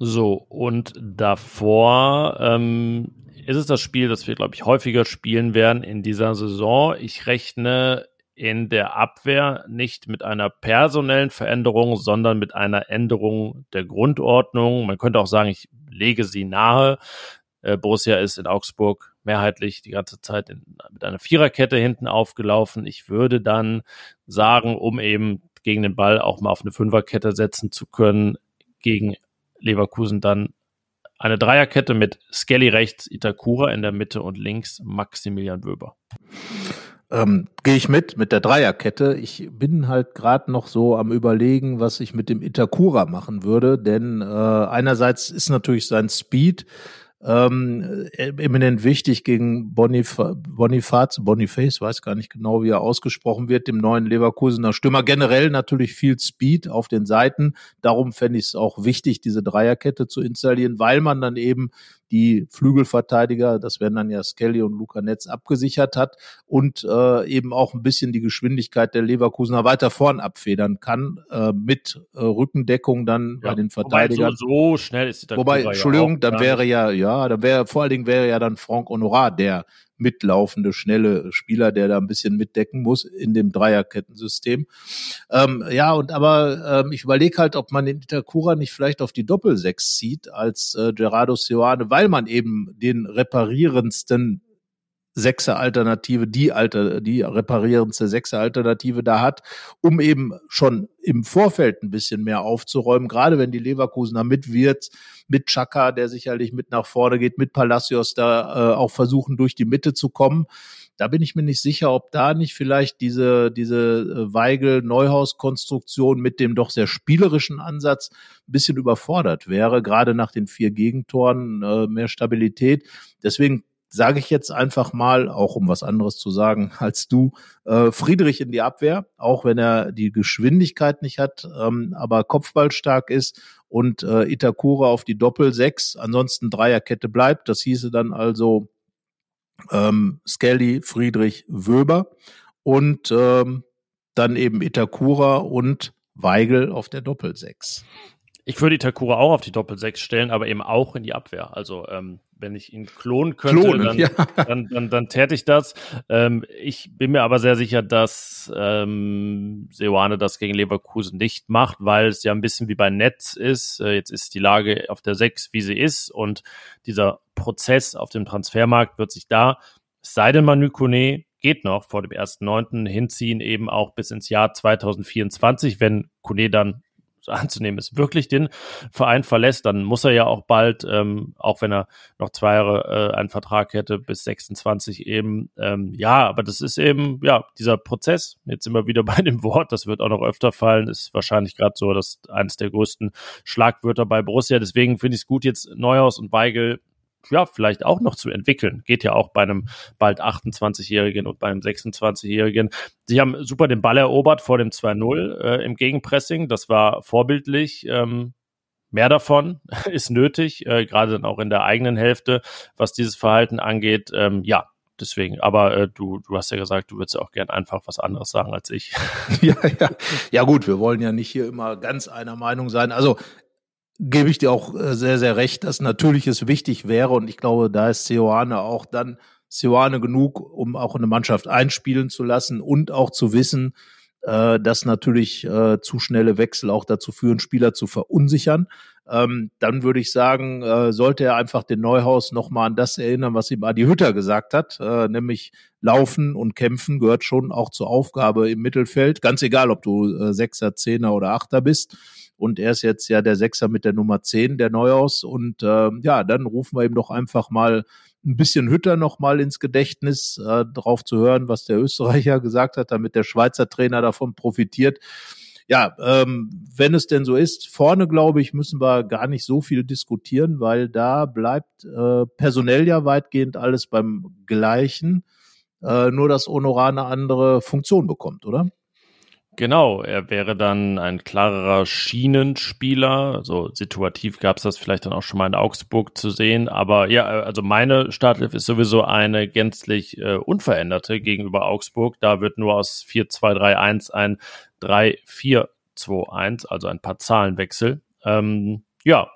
So, und davor ähm, ist es das Spiel, das wir, glaube ich, häufiger spielen werden in dieser Saison. Ich rechne in der Abwehr nicht mit einer personellen Veränderung, sondern mit einer Änderung der Grundordnung. Man könnte auch sagen, ich lege sie nahe. Äh, Borussia ist in Augsburg mehrheitlich die ganze Zeit in, mit einer Viererkette hinten aufgelaufen. Ich würde dann sagen, um eben gegen den Ball auch mal auf eine Fünferkette setzen zu können, gegen Leverkusen dann eine Dreierkette mit Skelly rechts, Itakura in der Mitte und links Maximilian Wöber. Ähm, Gehe ich mit, mit der Dreierkette. Ich bin halt gerade noch so am überlegen, was ich mit dem Itakura machen würde, denn äh, einerseits ist natürlich sein Speed ähm, eminent wichtig gegen Bonif Bonifaz, Boniface, weiß gar nicht genau, wie er ausgesprochen wird, dem neuen Leverkusener Stürmer. Generell natürlich viel Speed auf den Seiten. Darum fände ich es auch wichtig, diese Dreierkette zu installieren, weil man dann eben die Flügelverteidiger, das werden dann ja Skelly und Luca Netz abgesichert hat und äh, eben auch ein bisschen die Geschwindigkeit der Leverkusener weiter vorn abfedern kann, äh, mit äh, Rückendeckung dann ja, bei den Verteidigern. So, so, schnell ist Wobei, Entschuldigung, ja dann wäre ja, ja, dann wäre vor allen Dingen wäre ja dann Franck Honorat der mitlaufende, schnelle Spieler, der da ein bisschen mitdecken muss in dem Dreierkettensystem. Ähm, ja, und aber ähm, ich überlege halt, ob man den Itakura nicht vielleicht auf die Doppelsechs zieht als äh, Gerardo Seoane, weil man eben den reparierendsten Sechser-Alternative, die Alter, die reparierendste Sechser-Alternative da hat, um eben schon im Vorfeld ein bisschen mehr aufzuräumen, gerade wenn die Leverkusener mit Wirtz, mit Chaka, der sicherlich mit nach vorne geht, mit Palacios da äh, auch versuchen, durch die Mitte zu kommen. Da bin ich mir nicht sicher, ob da nicht vielleicht diese, diese äh, Weigel-Neuhaus-Konstruktion mit dem doch sehr spielerischen Ansatz ein bisschen überfordert wäre, gerade nach den vier Gegentoren, äh, mehr Stabilität. Deswegen sage ich jetzt einfach mal, auch um was anderes zu sagen als du, äh, Friedrich in die Abwehr, auch wenn er die Geschwindigkeit nicht hat, ähm, aber kopfballstark ist und äh, Itakura auf die Doppel-6, ansonsten Dreierkette bleibt. Das hieße dann also ähm, Skelly, Friedrich, Wöber und ähm, dann eben Itakura und Weigel auf der Doppel-6. Ich würde Itakura auch auf die Doppel-6 stellen, aber eben auch in die Abwehr. Also ähm, wenn ich ihn klonen könnte, klonen, dann, ja. dann, dann, dann täte ich das. Ähm, ich bin mir aber sehr sicher, dass ähm, Seoane das gegen Leverkusen nicht macht, weil es ja ein bisschen wie bei Netz ist. Äh, jetzt ist die Lage auf der 6, wie sie ist und dieser Prozess auf dem Transfermarkt wird sich da, es sei denn Manu Kone geht noch vor dem 1.9. hinziehen, eben auch bis ins Jahr 2024, wenn Kone dann anzunehmen ist, wirklich den Verein verlässt, dann muss er ja auch bald, ähm, auch wenn er noch zwei Jahre äh, einen Vertrag hätte, bis 26 eben, ähm, ja, aber das ist eben, ja, dieser Prozess, jetzt immer wieder bei dem Wort, das wird auch noch öfter fallen, ist wahrscheinlich gerade so das eines der größten Schlagwörter bei Borussia, deswegen finde ich es gut, jetzt Neuhaus und Weigel ja, vielleicht auch noch zu entwickeln. Geht ja auch bei einem bald 28-Jährigen und bei einem 26-Jährigen. Sie haben super den Ball erobert vor dem 2-0 äh, im Gegenpressing. Das war vorbildlich. Ähm, mehr davon ist nötig, äh, gerade dann auch in der eigenen Hälfte, was dieses Verhalten angeht. Ähm, ja, deswegen, aber äh, du, du hast ja gesagt, du würdest ja auch gern einfach was anderes sagen als ich. ja, ja. ja gut, wir wollen ja nicht hier immer ganz einer Meinung sein. Also gebe ich dir auch äh, sehr, sehr recht, dass natürlich es wichtig wäre und ich glaube, da ist Seoane auch dann Seoane genug, um auch eine Mannschaft einspielen zu lassen und auch zu wissen, äh, dass natürlich äh, zu schnelle Wechsel auch dazu führen, Spieler zu verunsichern. Ähm, dann würde ich sagen, äh, sollte er einfach den Neuhaus nochmal an das erinnern, was ihm Adi Hütter gesagt hat, äh, nämlich Laufen und Kämpfen gehört schon auch zur Aufgabe im Mittelfeld, ganz egal, ob du äh, Sechser, Zehner oder Achter bist. Und er ist jetzt ja der Sechser mit der Nummer 10, der Neuhaus. Und äh, ja, dann rufen wir ihm doch einfach mal ein bisschen Hütter noch mal ins Gedächtnis, äh, darauf zu hören, was der Österreicher gesagt hat, damit der Schweizer Trainer davon profitiert. Ja, ähm, wenn es denn so ist, vorne glaube ich, müssen wir gar nicht so viel diskutieren, weil da bleibt äh, personell ja weitgehend alles beim Gleichen, äh, nur dass Honorar eine andere Funktion bekommt, oder? Genau, er wäre dann ein klarerer Schienenspieler. So situativ gab es das vielleicht dann auch schon mal in Augsburg zu sehen. Aber ja, also meine Startelf ist sowieso eine gänzlich äh, unveränderte gegenüber Augsburg. Da wird nur aus 4-2-3-1 ein 3-4-2-1, also ein paar Zahlenwechsel. Ähm, ja,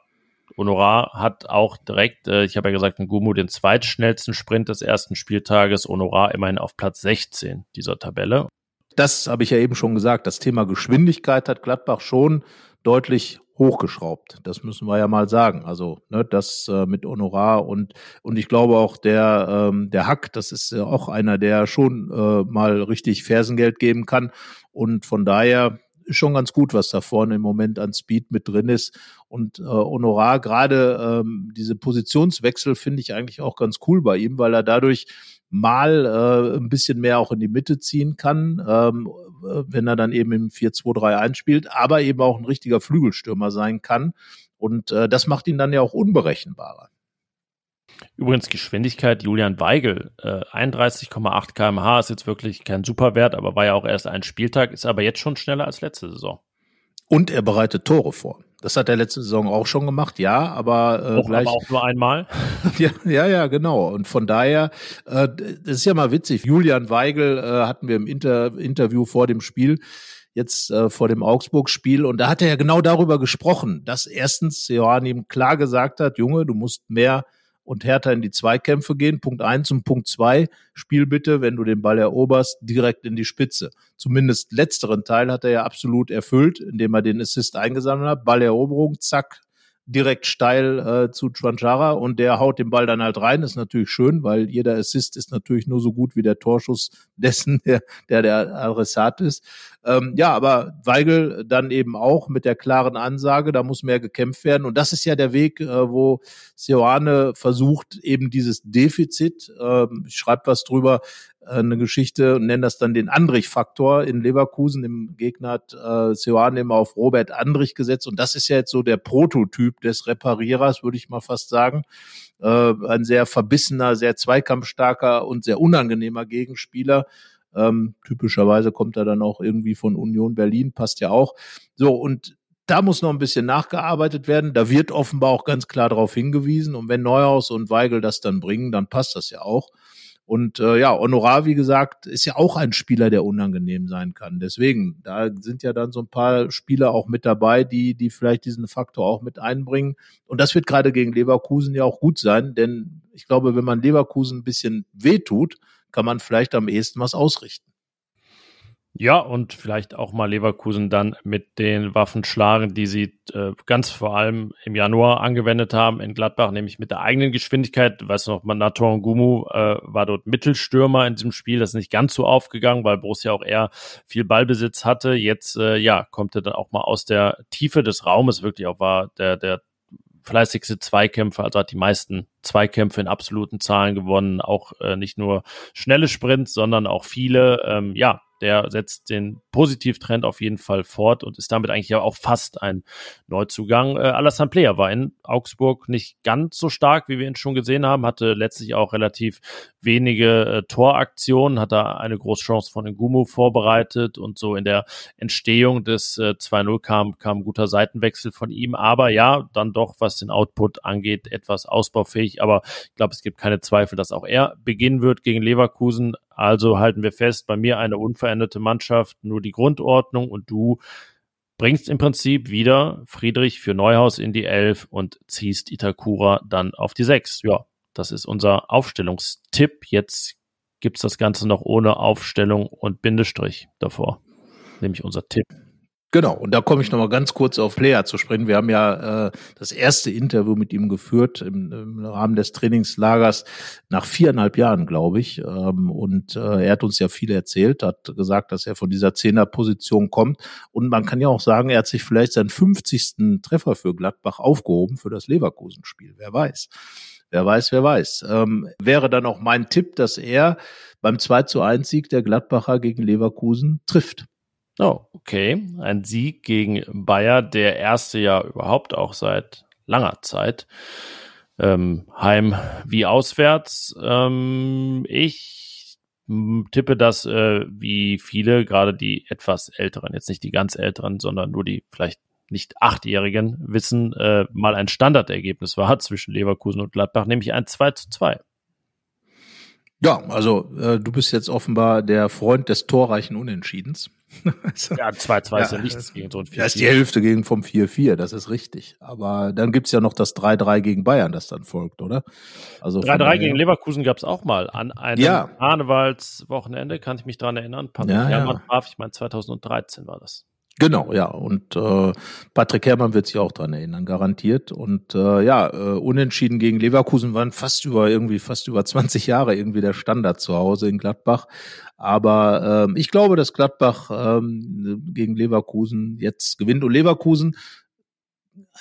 Honorar hat auch direkt, äh, ich habe ja gesagt, in Gumu den zweitschnellsten Sprint des ersten Spieltages. Honorar immerhin auf Platz 16 dieser Tabelle das habe ich ja eben schon gesagt, das Thema Geschwindigkeit hat Gladbach schon deutlich hochgeschraubt. Das müssen wir ja mal sagen. Also ne, das äh, mit Honorar und und ich glaube auch der ähm, der Hack, das ist ja auch einer, der schon äh, mal richtig Fersengeld geben kann und von daher schon ganz gut, was da vorne im Moment an Speed mit drin ist. Und äh, Honorar, gerade ähm, diese Positionswechsel finde ich eigentlich auch ganz cool bei ihm, weil er dadurch mal äh, ein bisschen mehr auch in die Mitte ziehen kann, ähm, äh, wenn er dann eben im 4-2-3-1 spielt, aber eben auch ein richtiger Flügelstürmer sein kann. Und äh, das macht ihn dann ja auch unberechenbarer. Übrigens Geschwindigkeit Julian Weigel, äh, 31,8 kmh ist jetzt wirklich kein Superwert, aber war ja auch erst ein Spieltag, ist aber jetzt schon schneller als letzte Saison. Und er bereitet Tore vor. Das hat er letzte Saison auch schon gemacht, ja, aber äh, auch, gleich. Aber auch nur einmal. ja, ja, ja, genau. Und von daher, äh, das ist ja mal witzig. Julian Weigel äh, hatten wir im Inter Interview vor dem Spiel jetzt äh, vor dem Augsburg-Spiel. Und da hat er ja genau darüber gesprochen, dass erstens Johann ihm klar gesagt hat, Junge, du musst mehr und härter in die Zweikämpfe gehen. Punkt eins und Punkt zwei, spiel bitte, wenn du den Ball eroberst, direkt in die Spitze. Zumindest letzteren Teil hat er ja absolut erfüllt, indem er den Assist eingesammelt hat. Balleroberung, zack, direkt steil äh, zu Tranchara und der haut den Ball dann halt rein. Ist natürlich schön, weil jeder Assist ist natürlich nur so gut wie der Torschuss dessen, der der, der Adressat ist. Ähm, ja, aber Weigel dann eben auch mit der klaren Ansage, da muss mehr gekämpft werden. Und das ist ja der Weg, äh, wo Sioane versucht, eben dieses Defizit, äh, ich schreibe was drüber, äh, eine Geschichte und nennen das dann den Andrich-Faktor in Leverkusen. Im Gegner hat äh, Sioane immer auf Robert Andrich gesetzt und das ist ja jetzt so der Prototyp des Reparierers, würde ich mal fast sagen. Äh, ein sehr verbissener, sehr zweikampfstarker und sehr unangenehmer Gegenspieler. Ähm, typischerweise kommt er dann auch irgendwie von Union Berlin, passt ja auch. So, und da muss noch ein bisschen nachgearbeitet werden. Da wird offenbar auch ganz klar darauf hingewiesen. Und wenn Neuhaus und Weigel das dann bringen, dann passt das ja auch. Und äh, ja, Honorar, wie gesagt, ist ja auch ein Spieler, der unangenehm sein kann. Deswegen, da sind ja dann so ein paar Spieler auch mit dabei, die, die vielleicht diesen Faktor auch mit einbringen. Und das wird gerade gegen Leverkusen ja auch gut sein, denn ich glaube, wenn man Leverkusen ein bisschen wehtut, kann man vielleicht am ehesten was ausrichten. Ja, und vielleicht auch mal Leverkusen dann mit den Waffen schlagen, die sie äh, ganz vor allem im Januar angewendet haben in Gladbach, nämlich mit der eigenen Geschwindigkeit. Weißt du noch, Nator Gumu äh, war dort Mittelstürmer in diesem Spiel. Das ist nicht ganz so aufgegangen, weil Borussia auch eher viel Ballbesitz hatte. Jetzt, äh, ja, kommt er dann auch mal aus der Tiefe des Raumes wirklich auch war der, der fleißigste Zweikämpfer, also hat die meisten Zweikämpfe in absoluten Zahlen gewonnen, auch äh, nicht nur schnelle Sprints, sondern auch viele. Ähm, ja, der setzt den Positivtrend auf jeden Fall fort und ist damit eigentlich auch fast ein Neuzugang. Äh, Alassane Player war in Augsburg nicht ganz so stark, wie wir ihn schon gesehen haben, hatte letztlich auch relativ wenige äh, Toraktionen, hat da eine große Chance von Ngumu vorbereitet und so in der Entstehung des äh, 2-0 kam, kam ein guter Seitenwechsel von ihm, aber ja, dann doch, was den Output angeht, etwas ausbaufähig, aber ich glaube, es gibt keine Zweifel, dass auch er beginnen wird gegen Leverkusen. Also halten wir fest, bei mir eine unveränderte Mannschaft, nur die Grundordnung und du bringst im Prinzip wieder Friedrich für Neuhaus in die Elf und ziehst Itakura dann auf die Sechs. Ja, das ist unser Aufstellungstipp. Jetzt gibt's das Ganze noch ohne Aufstellung und Bindestrich davor. Nämlich unser Tipp. Genau, und da komme ich nochmal ganz kurz auf Player zu sprechen. Wir haben ja äh, das erste Interview mit ihm geführt im, im Rahmen des Trainingslagers nach viereinhalb Jahren, glaube ich. Ähm, und äh, er hat uns ja viel erzählt, hat gesagt, dass er von dieser Zehnerposition kommt. Und man kann ja auch sagen, er hat sich vielleicht seinen 50. Treffer für Gladbach aufgehoben für das Leverkusen-Spiel. Wer weiß. Wer weiß, wer weiß. Ähm, wäre dann auch mein Tipp, dass er beim 2 zu 1 Sieg der Gladbacher gegen Leverkusen trifft. Oh, okay. Ein Sieg gegen Bayer, der erste ja überhaupt auch seit langer Zeit. Ähm, heim wie auswärts. Ähm, ich tippe das äh, wie viele, gerade die etwas älteren, jetzt nicht die ganz älteren, sondern nur die vielleicht nicht achtjährigen wissen, äh, mal ein Standardergebnis war zwischen Leverkusen und Gladbach, nämlich ein 2 zu 2. Ja, also äh, du bist jetzt offenbar der Freund des torreichen Unentschiedens. ja, 2-2 ist ja nichts gegen so ein 4-4. Das ist die Hälfte gegen vom 4-4, das ist richtig. Aber dann gibt's ja noch das 3-3 gegen Bayern, das dann folgt, oder? Also 3-3 gegen Leverkusen gab's auch mal. An einem ja. Karnevalswochenende, kann ich mich dran erinnern. Patrick ja, ja. traf, ich meine 2013 war das. Genau, ja. Und äh, Patrick Herrmann wird sich auch dran erinnern, garantiert. Und äh, ja, äh, unentschieden gegen Leverkusen waren fast über irgendwie fast über 20 Jahre irgendwie der Standard zu Hause in Gladbach. Aber ähm, ich glaube, dass Gladbach ähm, gegen Leverkusen jetzt gewinnt. Und Leverkusen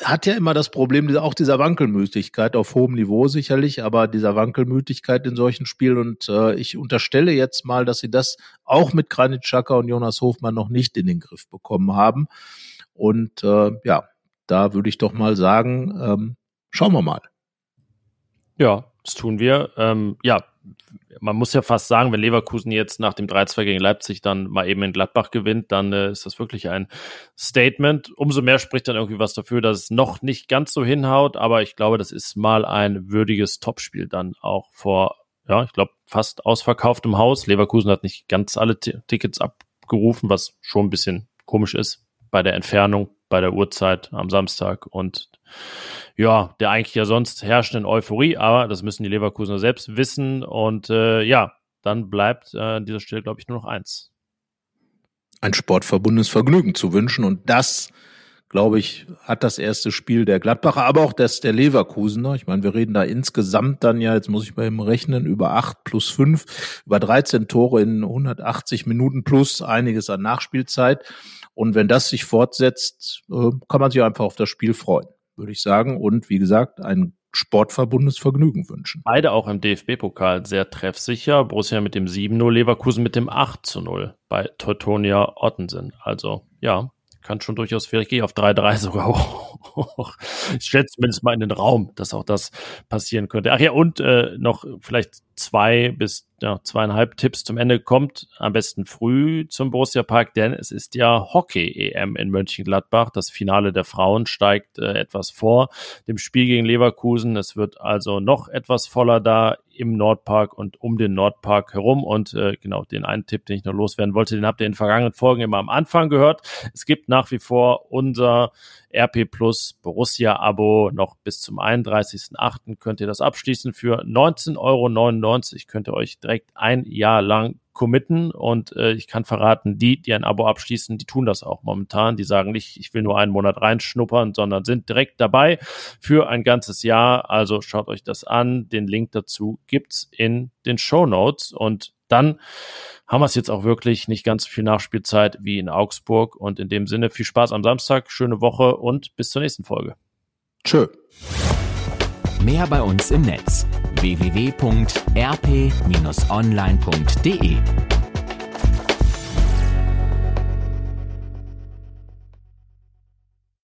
hat ja immer das Problem, auch dieser Wankelmütigkeit auf hohem Niveau sicherlich, aber dieser Wankelmütigkeit in solchen Spielen. Und äh, ich unterstelle jetzt mal, dass sie das auch mit Granit Xhaka und Jonas Hofmann noch nicht in den Griff bekommen haben. Und äh, ja, da würde ich doch mal sagen, ähm, schauen wir mal. Ja, das tun wir. Ähm, ja, man muss ja fast sagen, wenn Leverkusen jetzt nach dem 3-2 gegen Leipzig dann mal eben in Gladbach gewinnt, dann äh, ist das wirklich ein Statement. Umso mehr spricht dann irgendwie was dafür, dass es noch nicht ganz so hinhaut, aber ich glaube, das ist mal ein würdiges Topspiel dann auch vor, ja, ich glaube, fast ausverkauftem Haus. Leverkusen hat nicht ganz alle T Tickets abgerufen, was schon ein bisschen komisch ist bei der Entfernung, bei der Uhrzeit am Samstag und ja, der eigentlich ja sonst herrschenden Euphorie, aber das müssen die Leverkusener selbst wissen. Und äh, ja, dann bleibt äh, an dieser Stelle, glaube ich, nur noch eins. Ein sportverbundenes Vergnügen zu wünschen. Und das, glaube ich, hat das erste Spiel der Gladbacher, aber auch das der Leverkusener. Ich meine, wir reden da insgesamt dann ja, jetzt muss ich bei ihm rechnen, über acht plus fünf, über 13 Tore in 180 Minuten plus einiges an Nachspielzeit. Und wenn das sich fortsetzt, äh, kann man sich einfach auf das Spiel freuen würde ich sagen. Und wie gesagt, ein sportverbundenes Vergnügen wünschen. Beide auch im DFB-Pokal sehr treffsicher. Borussia mit dem 7-0, Leverkusen mit dem 8-0 bei Teutonia Ottensen. Also ja, kann schon durchaus, vielleicht gehe ich auf 3-3 sogar hoch. ich stelle zumindest mal in den Raum, dass auch das passieren könnte. Ach ja, und äh, noch vielleicht zwei bis ja, zweieinhalb Tipps zum Ende kommt. Am besten früh zum Borussia Park, denn es ist ja Hockey-EM in Mönchengladbach. Das Finale der Frauen steigt äh, etwas vor dem Spiel gegen Leverkusen. Es wird also noch etwas voller da im Nordpark und um den Nordpark herum. Und äh, genau, den einen Tipp, den ich noch loswerden wollte, den habt ihr in den vergangenen Folgen immer am Anfang gehört. Es gibt nach wie vor unser RP Plus Borussia Abo noch bis zum 31.08. könnt ihr das abschließen für 19,99 Euro. Könnt ihr euch direkt ein Jahr lang committen und äh, ich kann verraten, die, die ein Abo abschließen, die tun das auch momentan. Die sagen nicht, ich will nur einen Monat reinschnuppern, sondern sind direkt dabei für ein ganzes Jahr. Also schaut euch das an. Den Link dazu gibt's in den Show Notes und dann haben wir es jetzt auch wirklich nicht ganz so viel Nachspielzeit wie in Augsburg. Und in dem Sinne viel Spaß am Samstag, schöne Woche und bis zur nächsten Folge. Tschö. Mehr bei uns im Netz www.rp-online.de